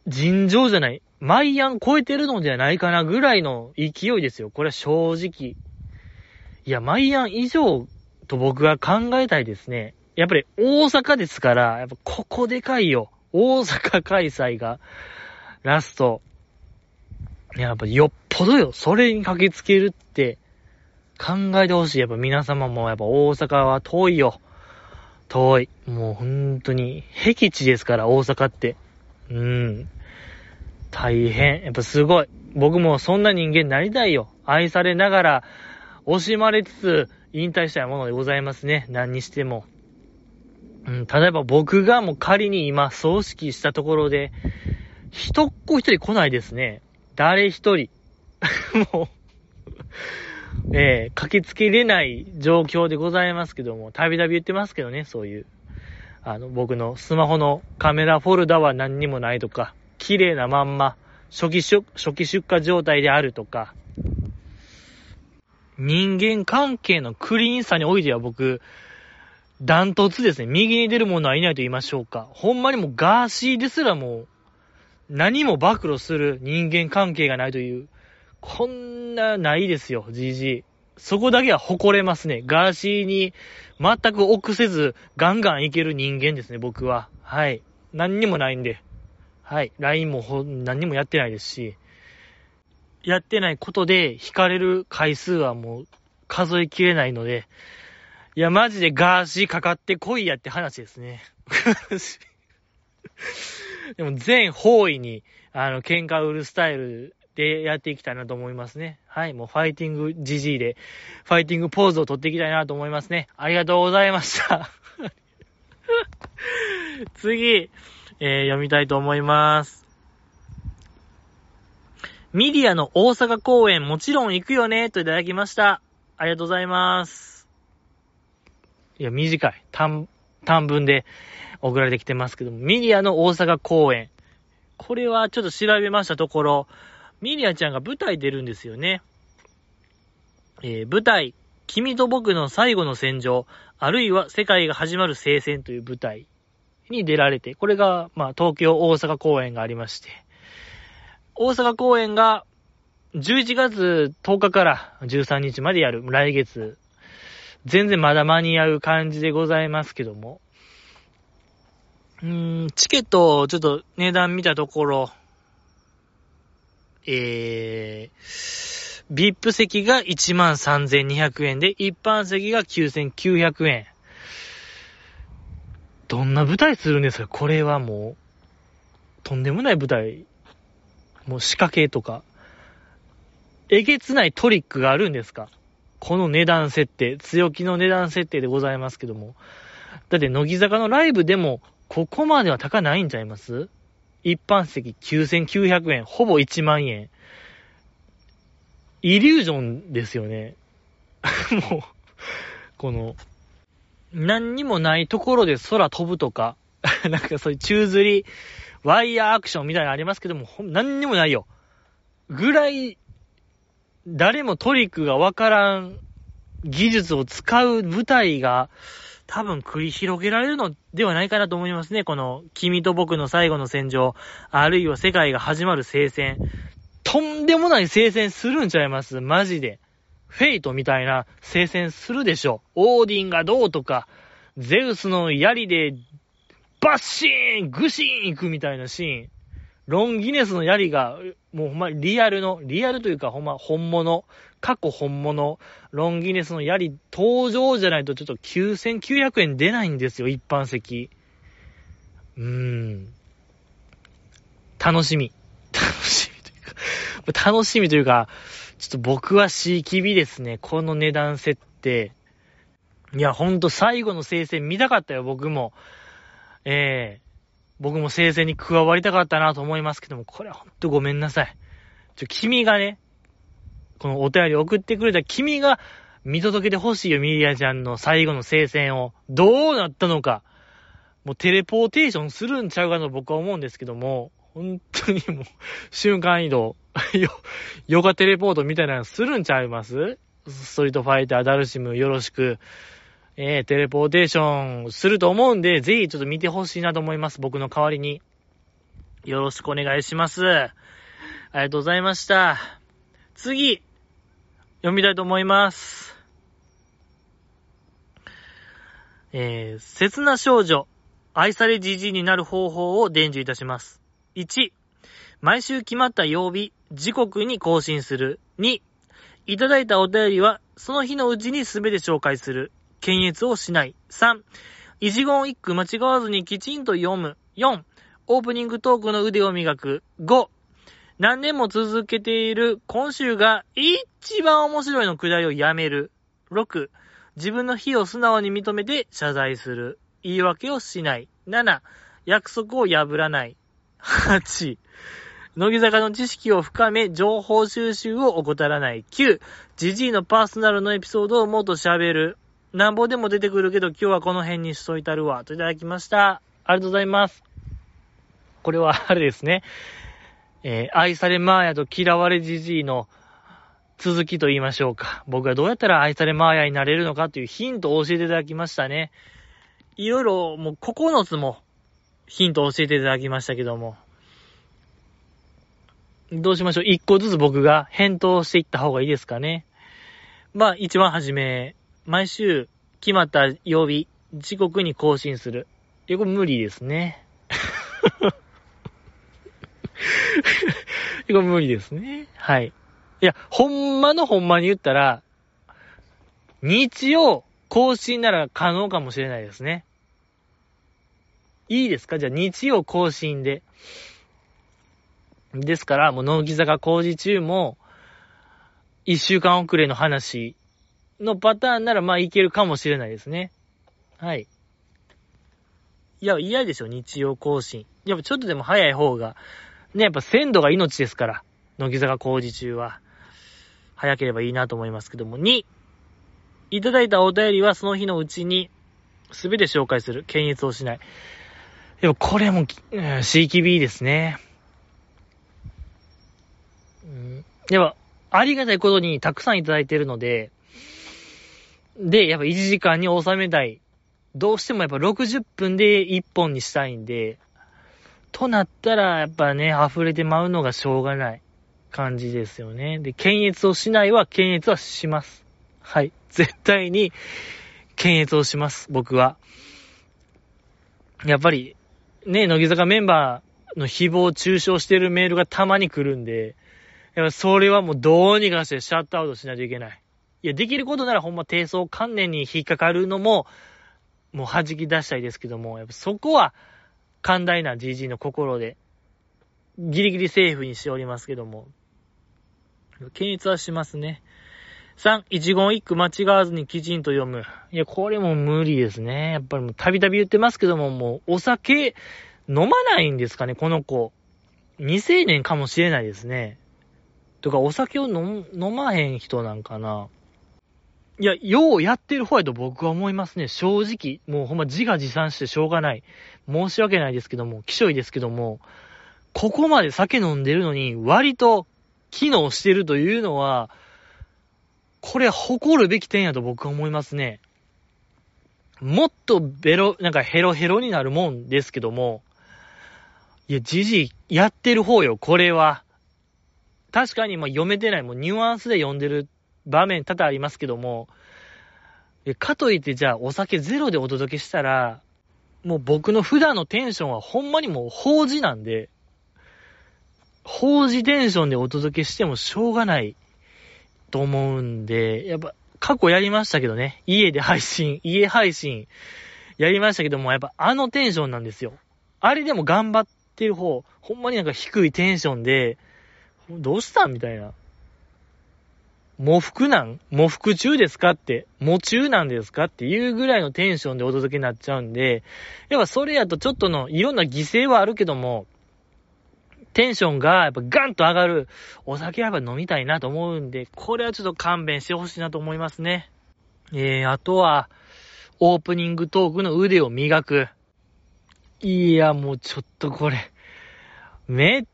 尋常じゃない。マイアン超えてるのではないかなぐらいの勢いですよ。これは正直。いや、マイアン以上と僕は考えたいですね。やっぱり大阪ですから、やっぱここでかいよ。大阪開催が、ラスト。やっぱよっぽどよ。それに駆けつけるって考えてほしい。やっぱ皆様もやっぱ大阪は遠いよ。遠い。もう本当に、僻地ですから、大阪って。うん。大変。やっぱすごい。僕もそんな人間になりたいよ。愛されながら、惜しまれつつ、引退したいものでございますね。何にしても。うん、例えば僕がもう仮に今、葬式したところで、一っ子一人来ないですね。誰一人。もうえー、駆けつけれない状況でございますけども、たびたび言ってますけどね、そういう。あの、僕のスマホのカメラフォルダは何にもないとか、綺麗なまんま、初期出、初期出荷状態であるとか、人間関係のクリーンさにおいては僕、ダントツですね。右に出る者はいないと言いましょうか。ほんまにもうガーシーですらもう、何も暴露する人間関係がないという、こんなないですよ、GG。そこだけは誇れますね。ガーシーに全く臆せず、ガンガンいける人間ですね、僕は。はい。何にもないんで。はい。LINE もほ何にもやってないですし。やってないことで引かれる回数はもう数えきれないので、いや、マジでガーシーかかってこいやって話ですね。でも全方位に、あの、喧嘩売るスタイルでやっていきたいなと思いますね。はい、もうファイティング GG で、ファイティングポーズを取っていきたいなと思いますね。ありがとうございました。次、えー、読みたいと思います。みり愛の大阪公演もちろん行くよね、といただきました。ありがとうございます。いや、短い。短、短文で送られてきてますけども、みり愛の大阪公演。これはちょっと調べましたところ、みり愛ちゃんが舞台出るんですよね。えー、舞台、君と僕の最後の戦場、あるいは世界が始まる聖戦という舞台に出られて、これが、まあ、東京、大阪公演がありまして、大阪公演が11月10日から13日までやる、来月。全然まだ間に合う感じでございますけども。うーん、チケットを、ちょっと値段見たところ、えー、VIP 席が13,200円で、一般席が9,900円。どんな舞台するんですか？これはもう、とんでもない舞台。もう仕掛けとか。えげつないトリックがあるんですか？この値段設定、強気の値段設定でございますけども。だって、乃木坂のライブでも、ここまでは高ないんちゃいます？一般席9900円、ほぼ1万円。イリュージョンですよね。もう、この、何にもないところで空飛ぶとか、なんかそういう宙吊り、ワイヤーアクションみたいなのありますけども、何にもないよ。ぐらい、誰もトリックがわからん技術を使う舞台が、多分繰り広げられるのではないかなと思いますね。この、君と僕の最後の戦場、あるいは世界が始まる聖戦。とんでもない聖戦するんちゃいます？マジで。フェイトみたいな聖戦するでしょ。オーディンがどうとか、ゼウスの槍で、バッシーングシーン行くみたいなシーン。ロンギネスの槍が、もうほんまリアルの、リアルというかほんま本物、過去本物、ロンギネスの槍登場じゃないとちょっと9900円出ないんですよ、一般席。うーん。楽しみ。楽しみというか楽しみというか、ちょっと僕は C キビですね。この値段設定。いや、ほんと最後の聖戦見たかったよ、僕も。ええ僕も生成に加わりたかったなと思いますけども、これはほんとごめんなさい。ちょ、君がね、このお便り送ってくれた君が見届けてほしいよ、ミリアちゃんの最後の聖戦を。どうなったのか。もうテレポーテーションするんちゃうかと僕は思うんですけども、本当にもう、瞬間移動、よ、ヨガテレポートみたいなのするんちゃいます？ストリートファイター、ダルシム、よろしく。えー、テレポーテーションすると思うんで、ぜひちょっと見てほしいなと思います。僕の代わりに。よろしくお願いします。ありがとうございました。次、読みたいと思います。えー、切な少女、愛されじじいになる方法を伝授いたします。1、毎週決まった曜日、時刻に更新する。2、いただいたお便りは、その日のうちにすべて紹介する。検閲をしない。3、一言一句間違わずにきちんと読む。4、オープニングトークの腕を磨く。5、何年も続けている今週が一番面白いのくだりをやめる。6、自分の非を素直に認めて謝罪する。言い訳をしない。7、約束を破らない。8、乃木坂の知識を深め、情報収集を怠らない。9、ジジイのパーソナルのエピソードをもっと喋る。なんぼでも出てくるけど、今日はこの辺にしといたるわ。といただきました。ありがとうございます。これはあれですね。えー、愛されマーヤと嫌われじじいの続きと言いましょうか。僕がどうやったら愛されマーヤになれるのかというヒントを教えていただきましたね。いろいろ、もう9つもヒントを教えていただきましたけども。どうしましょう？1個ずつ僕が返答していった方がいいですかね。まあ、一番初め、毎週決まった曜日、時刻に更新する。いや、これ無理ですね。これ無理ですね。はい。いや、ほんまのほんまに言ったら、日曜更新なら可能かもしれないですね。いいですか？じゃあ日曜更新で。ですから、もう、乃木坂工事中も、一週間遅れの話のパターンなら、まあ、いけるかもしれないですね。はい。いや、嫌でしょ、日曜更新。やっぱちょっとでも早い方が、ね、やっぱ鮮度が命ですから、乃木坂工事中は。早ければいいなと思いますけども。2、いただいたお便りはその日のうちに、すべて紹介する。検閲をしない。でもこれも、うん、CKB ですね。うん、やっぱ、ありがたいことにたくさんいただいてるので、で、やっぱ1時間に収めたい。どうしてもやっぱ60分で1本にしたいんで、となったら、やっぱね、溢れてまうのがしょうがない感じですよね。で、検閲をしないは検閲はします。はい。絶対に検閲をします。僕は。やっぱり、ね、乃木坂メンバーの誹謗中傷してるメールがたまに来るんで、やっぱそれはもうどうにかしてシャットアウトしないといけない。いや、できることならほんま貞操観念に引っかかるのも、もう弾き出したいですけども、やっぱそこは、寛大な GG の心で、ギリギリセーフにしておりますけども、検閲はしますね。3、一言一句間違わずにきちんと読む。いや、これも無理ですね。やっぱりもうたびたび言ってますけども、もうお酒飲まないんですかね、この子。未成年かもしれないですね。とか、お酒を飲まへん人なんかな。いや、ようやってる方やと僕は思いますね。正直。もうほんま自画自賛してしょうがない。申し訳ないですけども、気象いですけども、ここまで酒飲んでるのに、割と機能してるというのは、これ誇るべき点やと僕は思いますね。もっとベロ、なんかヘロヘロになるもんですけども、いや、じじい、やってる方よ、これは。確かに、ま、読めてない、もうニュアンスで読んでる場面多々ありますけども、かといってじゃあお酒ゼロでお届けしたら、もう僕の普段のテンションはほんまにもう法事なんで、法事テンションでお届けしてもしょうがないと思うんで、やっぱ過去やりましたけどね、家で配信、家配信やりましたけども、やっぱあのテンションなんですよ。あれでも頑張ってる方、ほんまになんか低いテンションで、どうしたみたいな。喪服なん？喪服中ですか？って、喪中なんですか？っていうぐらいのテンションでお届けになっちゃうんで、やっぱそれやとちょっとのいろんな犠牲はあるけども、テンションがやっぱガンと上がる。お酒はやっぱ飲みたいなと思うんで、これはちょっと勘弁してほしいなと思いますね。えー、あとは、オープニングトークの腕を磨く。いや、もうちょっとこれ、めっ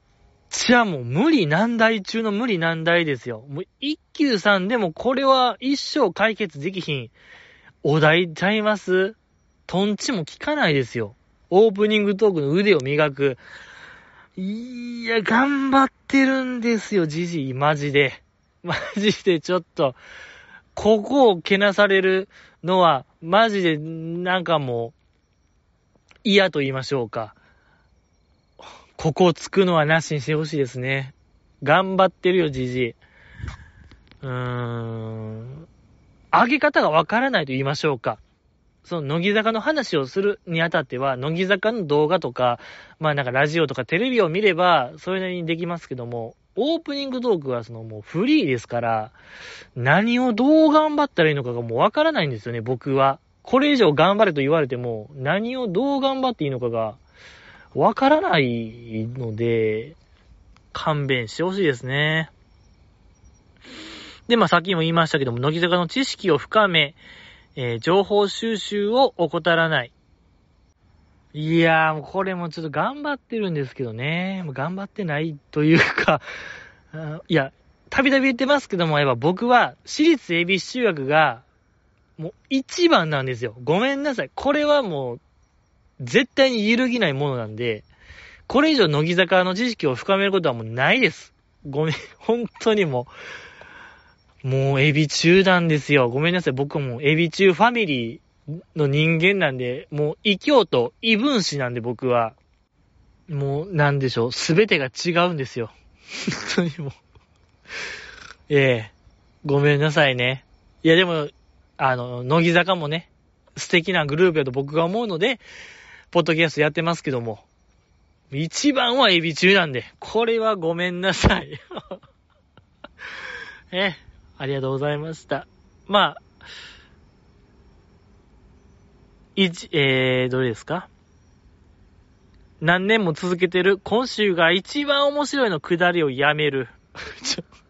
ちゃもう無理難題中の無理難題ですよ。もう一級さんでもこれは一生解決できひん。お題ちゃいます？トンチも効かないですよ。オープニングトークの腕を磨く。いや、頑張ってるんですよ、じじい、マジで。マジでちょっと、ここをけなされるのは、マジでなんかもう、嫌と言いましょうか。ここをつくのはなしにしてほしいですね。頑張ってるよ、じじい。うーん。上げ方がわからないと言いましょうか。その、乃木坂の話をするにあたっては、乃木坂の動画とか、まあなんかラジオとかテレビを見れば、それなりにできますけども、オープニングトークはそのもうフリーですから、何をどう頑張ったらいいのかがもうわからないんですよね、僕は。これ以上頑張れと言われても、何をどう頑張っていいのかがわからないので、勘弁してほしいですね。で、まあ、さっきも言いましたけども、乃木坂の知識を深め、えー、情報収集を怠らない。いやー、これもちょっと頑張ってるんですけどね。頑張ってないというか いや、たびたび言ってますけども、やっぱ僕は、私立恵比寿中学が、もう一番なんですよ。ごめんなさい。これはもう、絶対に揺るぎないものなんで、これ以上乃木坂の知識を深めることはもうないです。ごめん、本当にもう、もうエビ中なんですよ。ごめんなさい。僕もエビ中ファミリーの人間なんで、もう異教と異分子なんで僕は、もうなんでしょう。すべてが違うんですよ。本当にもう。ええごめんなさいね。いやでも、あの、乃木坂もね、素敵なグループやと僕が思うので、ポッドキャストやってますけども、一番はエビ中なんで、これはごめんなさい。え、ありがとうございました。まあ、一、えー、どれですか？何年も続けてる、今週が一番面白いのくだりをやめる。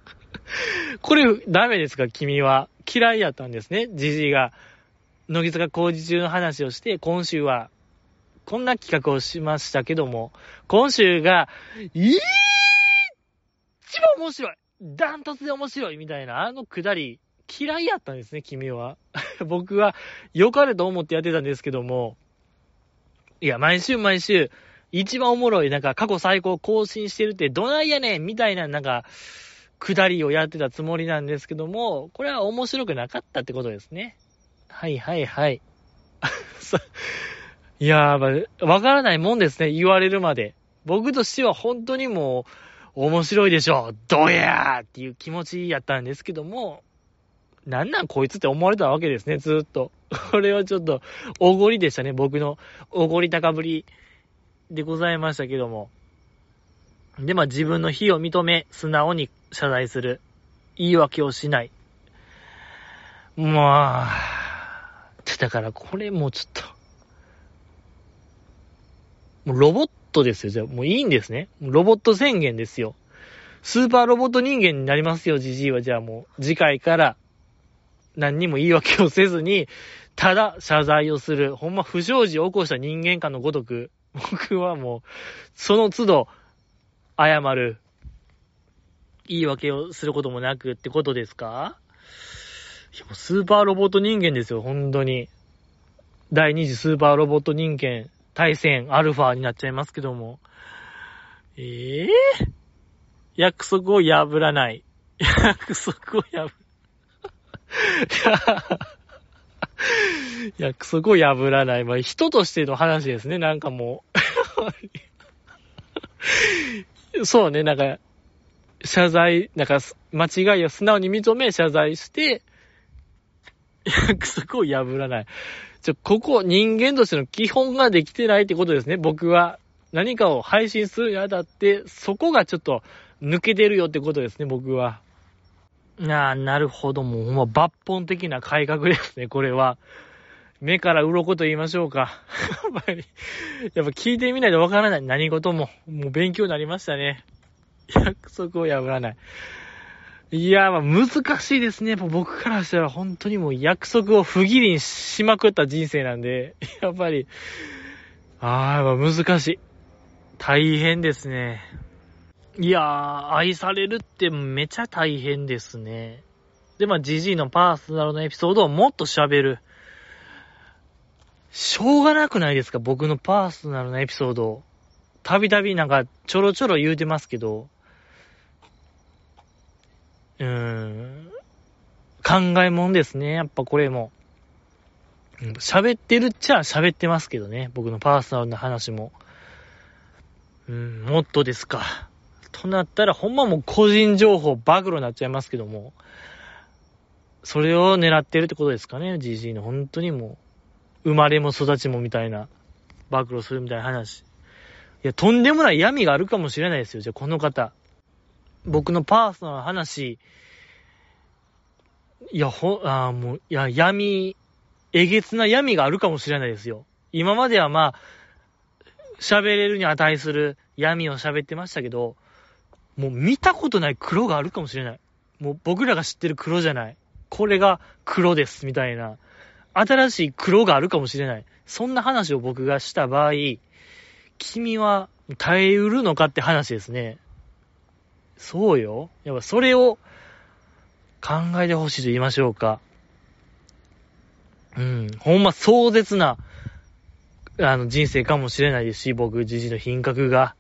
これ、ダメですか？君は。嫌いやったんですね。じじいが、乃木坂工事中の話をして、今週は、こんな企画をしましたけども、今週が、いー一番面白いダントツで面白いみたいな、あのくだり、嫌いやったんですね、君は。僕は、良かれと思ってやってたんですけども、いや、毎週毎週、一番おもろい、なんか過去最高更新してるってどないやねんみたいな、なんか、くだりをやってたつもりなんですけども、これは面白くなかったってことですね。はいはいはい。いやー、わからないもんですね、言われるまで。僕としては本当にもう、面白いでしょどやーっていう気持ちやったんですけども、なんなんこいつって思われたわけですね、ずっと。これはちょっと、おごりでしたね、僕のおごり高ぶりでございましたけども。で、まあ自分の非を認め、素直に謝罪する。言い訳をしない。まあ、だからこれもちょっと、もうロボットですよ。じゃあもういいんですね。ロボット宣言ですよ。スーパーロボット人間になりますよ、じじいは。じゃあもう、次回から何にも言い訳をせずに、ただ謝罪をする。ほんま不祥事を起こした人間かのごとく、僕はもう、その都度、謝る。言い訳をすることもなくってことですか、スーパーロボット人間ですよ、本当に。第二次スーパーロボット人間対戦アルファになっちゃいますけども。ええー、約束を破らない。約束を破、約束を破らない。まあ、人としての話ですね、なんかもう。そうね、なんか、謝罪、なんか、間違いを素直に認め、謝罪して、約束を破らない。ちょ、ここ、人間としての基本ができてないってことですね、僕は。何かを配信するにあたって、そこがちょっと抜けてるよってことですね、僕は。ああ、なるほど。もう、ま抜本的な改革ですね、これは。目から鱗と言いましょうか。やっぱり、やっぱ聞いてみないとわからない。何事も。もう勉強になりましたね。約束を破らない。いやー、難しいですね。やっぱ僕からしたら本当にもう約束を不義理にしまくった人生なんで、やっぱり、あー、やっぱ難しい。大変ですね。いやー、愛されるってめちゃ大変ですね。で、まあ、ジジイのパーソナルのエピソードをもっと喋る。しょうがなくないですか？僕のパーソナルなエピソード。たびたびなんかちょろちょろ言うてますけど、うーん、考えもんですね。やっぱこれも。喋ってるっちゃ喋ってますけどね。僕のパーソナルな話も。うん、もっとですか。となったら、ほんまもう個人情報暴露になっちゃいますけども。それを狙ってるってことですかね。GG の本当にもう、生まれも育ちもみたいな、暴露するみたいな話。いや、とんでもない闇があるかもしれないですよ。じゃあ、この方。僕のパーソナル話、いや、ほ、あもう、いや、闇、えげつな闇があるかもしれないですよ。今まではまあ、喋れるに値する闇を喋ってましたけど、もう見たことない黒があるかもしれない。もう僕らが知ってる黒じゃない。これが黒です、みたいな。新しい黒があるかもしれない。そんな話を僕がした場合、君は耐えうるのかって話ですね。そうよ。やっぱそれを考えてほしいと言いましょうか。うん。ほんま壮絶な、あの、人生かもしれないですし、僕自身の品格が。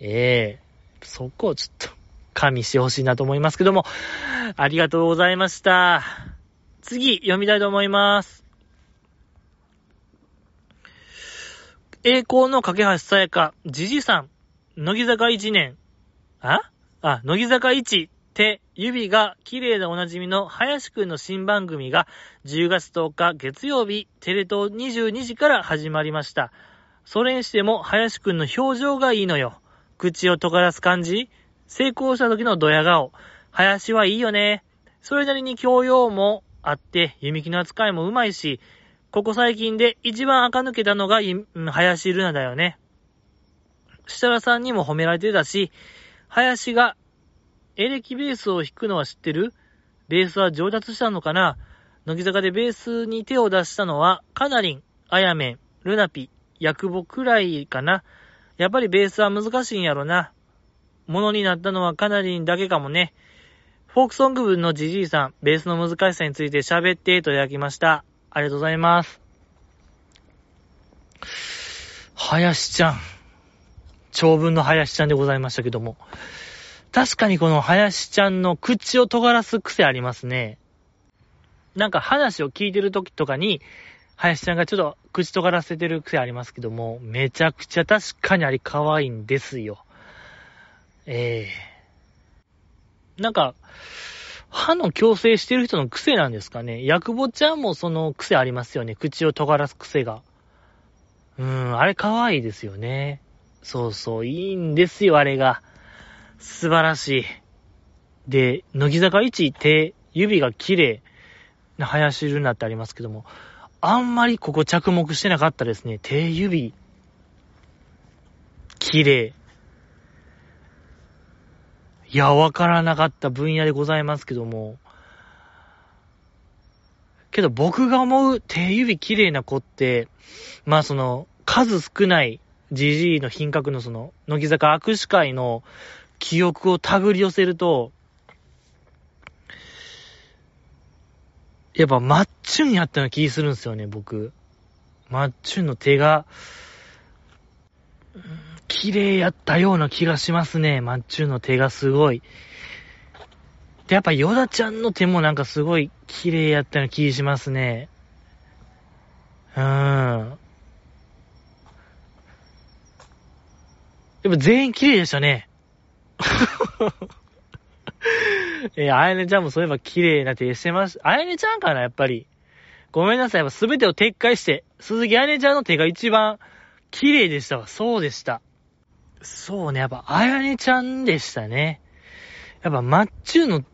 ええー、そこをちょっと、加味してほしいなと思いますけども、ありがとうございました。次、読みたいと思います。栄光の架橋さやか、じじさん、乃木坂1年、あ？あ、乃木坂1って指が綺麗でおなじみの林くんの新番組が10月10日月曜日テレ東22時から始まりました。それにしても林くんの表情がいいのよ。口を尖らす感じ成功した時のドヤ顔。林はいいよね。それなりに教養もあって、弓木の扱いもうまいし、ここ最近で一番垢抜けたのが、林ルナだよね。設楽さんにも褒められてたし、林がエレキベースを弾くのは知ってる？ベースは上達したのかな？乃木坂でベースに手を出したのは、カナリン、アヤメン、ルナピ、ヤクボくらいかな？やっぱりベースは難しいんやろな。ものになったのはカナリンだけかもね。フォークソング部のジジイさん、ベースの難しさについて喋ってといただきました。ありがとうございます。林ちゃん。長文の林ちゃんでございましたけども。確かにこの林ちゃんの口を尖らす癖ありますね。なんか話を聞いてる時とかに、林ちゃんがちょっと口尖らせてる癖ありますけども、めちゃくちゃ確かにあれ可愛いんですよ。ええー、なんか、歯の矯正してる人の癖なんですかね。ヤクボちゃんもその癖ありますよね。口を尖らす癖が。うーん、あれ可愛いですよね。そうそう、いいんですよ、あれが。素晴らしい。で、乃木坂1手、指が綺麗な林ルナってありますけども、あんまりここ着目してなかったですね。手指、綺麗。いや、わからなかった分野でございますけども、けど僕が思う手指綺麗な子って、まあその、数少ないジジイの品格のその、乃木坂握手会の記憶を手繰り寄せると、やっぱマッチュンやったような気するんですよね、僕。マッチュンの手が、綺麗やったような気がしますね。マッチュンの手がすごい。で、やっぱヨダちゃんの手もなんかすごい綺麗やったような気しますね。うーん。やっぱ全員綺麗でしたね。えー、あやねちゃんもそういえば綺麗な手してます。あやねちゃんかな、やっぱり。ごめんなさい。すべてを撤回して、鈴木あやねちゃんの手が一番綺麗でしたわ。そうでした。そうね、やっぱあやねちゃんでしたね。やっぱマッチューの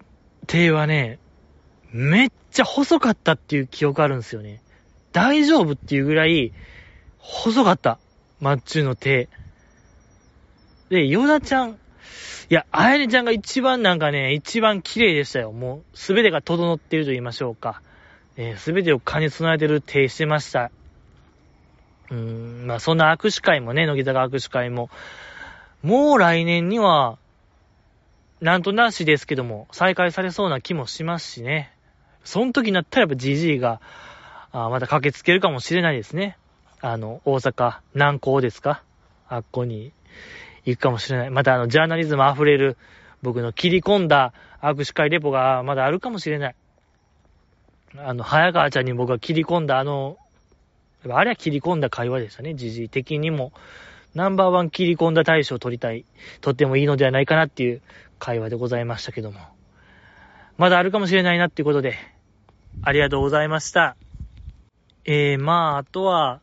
手はね、めっちゃ細かったっていう記憶あるんですよね。大丈夫っていうぐらい、細かった。マッチューの手。で、ヨダちゃん、いや、あやねちゃんが一番なんかね、一番綺麗でしたよ。もう、すべてが整っていると言いましょうか。えす、べてを兼ね備えてる手してました。うーん、まあそんな握手会もね、乃木坂握手会も、もう来年には、なんとなしですけども、再開されそうな気もしますしね。その時になったらやっぱ GG が、あまた駆けつけるかもしれないですね。あの、大阪、南港ですか？あっこに行くかもしれない。またあの、ジャーナリズム溢れる、僕の切り込んだ握手会レポがまだあるかもしれない。あの、早川ちゃんに僕が切り込んだあの、あれは切り込んだ会話でしたね、時事的にも。ナンバーワン切り込んだ大賞を取りたい、とってもいいのではないかなっていう会話でございましたけども。まだあるかもしれないなっていうことで、ありがとうございました。えー、まあ、あとは、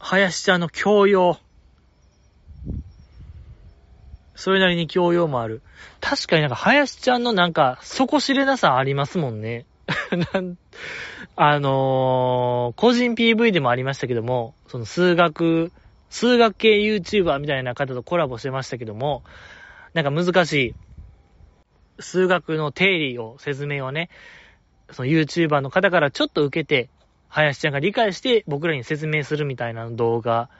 林ちゃんの教養。それなりに教養もある。確かになんか林ちゃんのなんか底知れなさありますもんね。あのー、個人 PV でもありましたけども、その数学、数学系 YouTuber みたいな方とコラボしてましたけども、なんか難しい数学の定理を、説明をね、その YouTuber の方からちょっと受けて、林ちゃんが理解して僕らに説明するみたいな動画。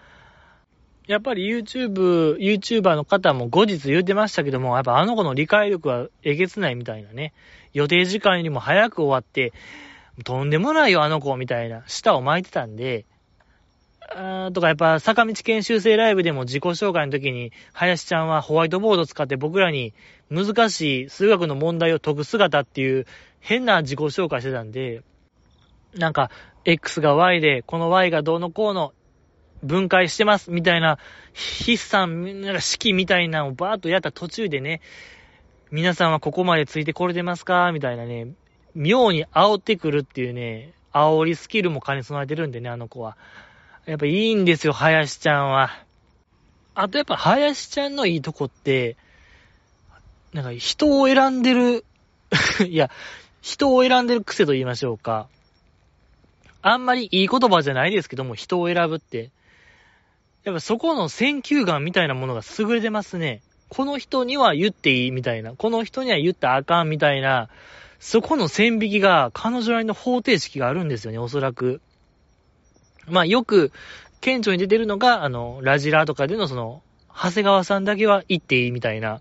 やっぱり YouTube、YouTuber の方も後日言うてましたけども、やっぱあの子の理解力はえげつないみたいなね。予定時間よりも早く終わって、とんでもないよあの子みたいな舌を巻いてたんで、あとかやっぱ坂道研修生ライブでも自己紹介の時に、林ちゃんはホワイトボード使って僕らに難しい数学の問題を解く姿っていう変な自己紹介してたんで、なんか、X が Y で、この Y がどうのこうの分解してます、みたいな、筆算、なんか式みたいなのをバーっとやった途中でね、皆さんはここまでついてこれてますか？みたいなね、妙に煽ってくるっていうね、煽りスキルも兼ね備えてるんでね、あの子は。やっぱいいんですよ、林ちゃんは。あとやっぱ林ちゃんのいいとこって、なんか人を選んでる いや、人を選んでる癖と言いましょうか。あんまりいい言葉じゃないですけども、人を選ぶって。やっぱそこの選球眼みたいなものが優れてますね。この人には言っていいみたいな、この人には言ったあかんみたいな、そこの線引きが彼女なりの方程式があるんですよね、おそらく。まあよく、顕著に出てるのが、あの、ラジラとかでのその、長谷川さんだけは言っていいみたいな、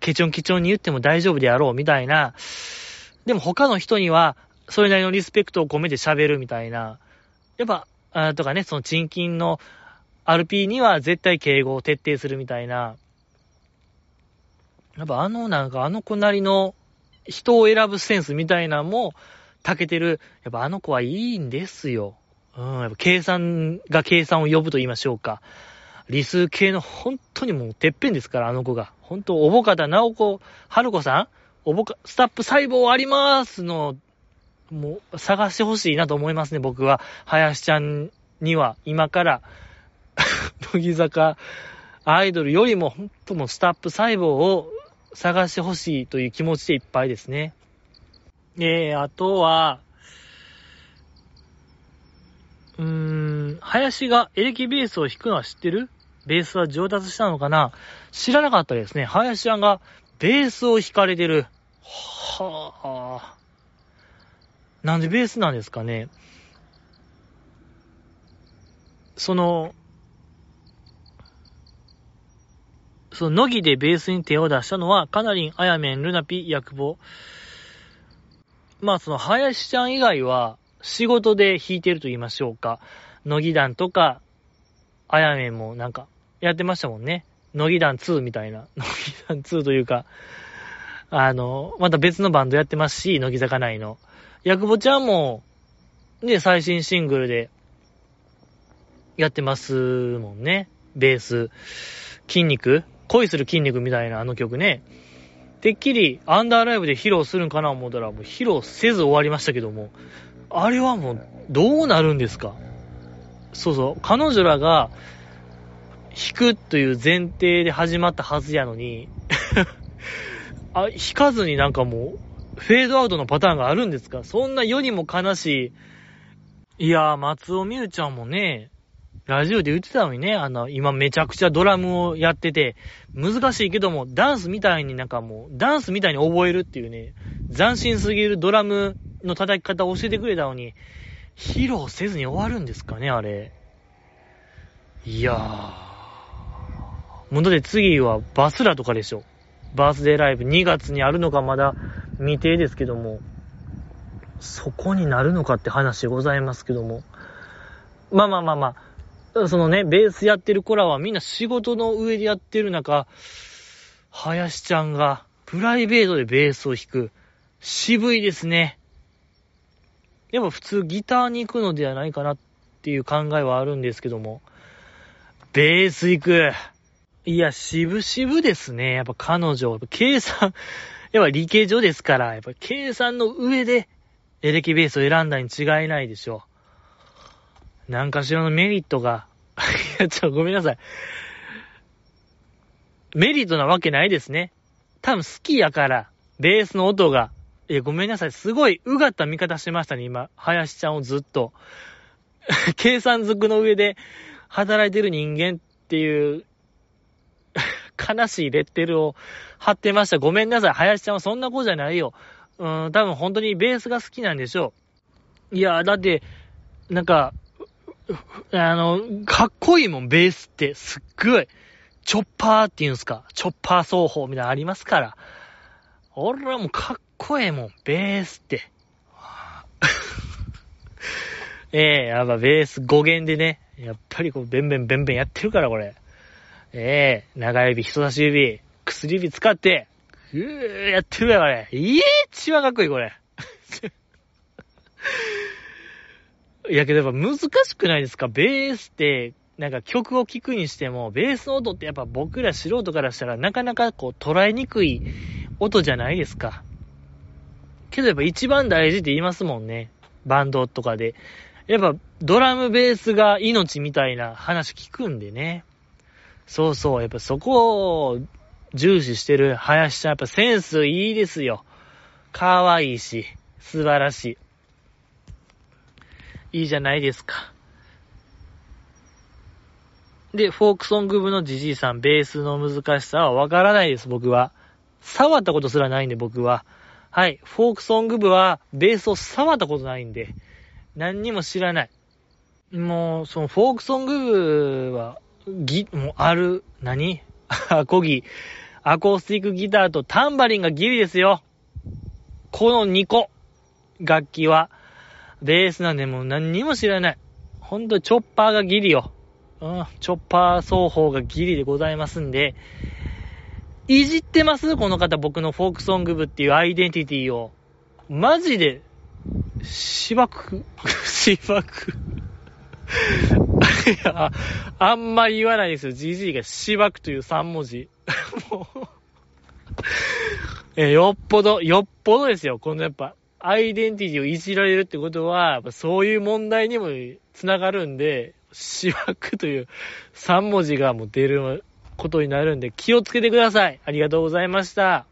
ケチョンケチョンに言っても大丈夫であろうみたいな、でも他の人には、それなりのリスペクトを込めて喋るみたいな、やっぱ、あとかね、その賃金の RP には絶対敬語を徹底するみたいな、やっぱあのなんかあの子なりの人を選ぶセンスみたいなのも、たけてる。やっぱあの子はいいんですよ。うん、やっぱ計算が計算を呼ぶと言いましょうか。理数系の本当にもうてっぺんですから、あの子が。本当、おぼかたなおこ、はるこさんおぼか、スタップ細胞ありますの、もう探してほしいなと思いますね、僕は。林ちゃんには、今から、乃木坂アイドルよりも、本当もスタップ細胞を探してほしいという気持ちでいっぱいですね。えー、あとは、うーん、林がエレキベースを弾くのは知ってる？ベースは上達したのかな？知らなかったですね。林ちゃんがベースを弾かれてる。はぁあ。なんでベースなんですかね。その、その、乃木でベースに手を出したのは、かなりん、あやめん、ルナピ、ヤクボ。まあ、その、林ちゃん以外は、仕事で弾いてると言いましょうか。乃木団とか、あやめんもなんか、やってましたもんね。乃木団2みたいな。乃木団2というか、あの、また別のバンドやってますし、乃木坂内の。ヤクボちゃんも、ね、最新シングルで、やってますもんね。ベース。筋肉恋する筋肉みたいなあの曲ね。てっきりアンダーライブで披露するんかな思ったら、もう披露せず終わりましたけども、あれはもうどうなるんですか？そうそう、彼女らが弾くという前提で始まったはずやのに あ、弾かずになんかもう、フェードアウトのパターンがあるんですか？そんな世にも悲しい。いやー、松尾美優ちゃんもね、ラジオで言ってたのにね、あの、今めちゃくちゃドラムをやってて、難しいけども、ダンスみたいになんかもう、ダンスみたいに覚えるっていうね、斬新すぎるドラムの叩き方を教えてくれたのに、披露せずに終わるんですかね、あれ。いやー。もうだって次はバスラとかでしょ。バースデーライブ2月にあるのかまだ未定ですけども、そこになるのかって話ございますけども。まあまあまあまあ、そのね、ベースやってる子らはみんな仕事の上でやってる中、林ちゃんがプライベートでベースを弾く。渋いですね。でも普通ギターに行くのではないかなっていう考えはあるんですけども。ベース行く。いや、渋々ですね。やっぱ彼女、計算、やっぱ理系上ですから、やっぱ計算の上でエレキベースを選んだに違いないでしょう。何かしらのメリットが、いや、ちょ、ごめんなさい。メリットなわけないですね。多分好きやから、ベースの音が。いや、ごめんなさい。すごいうがった見方しましたね、今。林ちゃんをずっと。計算づくの上で働いてる人間っていう悲しいレッテルを貼ってました。ごめんなさい。林ちゃんはそんな子じゃないよ。うん、多分本当にベースが好きなんでしょう。いや、だって、なんか、あの、かっこいいもん、ベースって。すっごい。チョッパーって言うんすか。チョッパー奏法みたいなのありますから。俺はもかっこええもん、ベースって。ええやっぱベース5弦でね、やっぱりこう、ベンベンベンベンやってるから、これ。ええ長指、人差し指、薬指使って、ふーやってるやこれ。いえ一番かっこいい、これ。いやけどやっぱ難しくないですか？ベースって、なんか曲を聴くにしても、ベースの音ってやっぱ僕ら素人からしたらなかなかこう捉えにくい音じゃないですか？けどやっぱ一番大事って言いますもんね。バンドとかで。やっぱドラムベースが命みたいな話聞くんでね。そうそう、やっぱそこを重視してる林ちゃん、やっぱセンスいいですよ。可愛いいし、素晴らしい。いいじゃないですか。で、フォークソング部のジジイさん、ベースの難しさはわからないです、僕は。触ったことすらないんで、僕は。はい。フォークソング部は、ベースを触ったことないんで、何にも知らない。もう、その、フォークソング部は、ぎ、もう、ある、何？アコギ、アコースティックギターとタンバリンがギリですよ。この2個、楽器は、ベースなんでもう何にも知らない。ほんと、チョッパーがギリよ。うん、チョッパー奏法がギリでございますんで、いじってます？この方、僕のフォークソング部っていうアイデンティティを。マジで、しばく、しばく。いや、あんまり言わないですよ。GG がしばくという3文字。もうえ、よっぽど、よっぽどですよ。このやっぱ、アイデンティティをいじられるってことは、やっぱそういう問題にもつながるんで、しばくという3文字がもう出ることになるんで気をつけてください。ありがとうございました。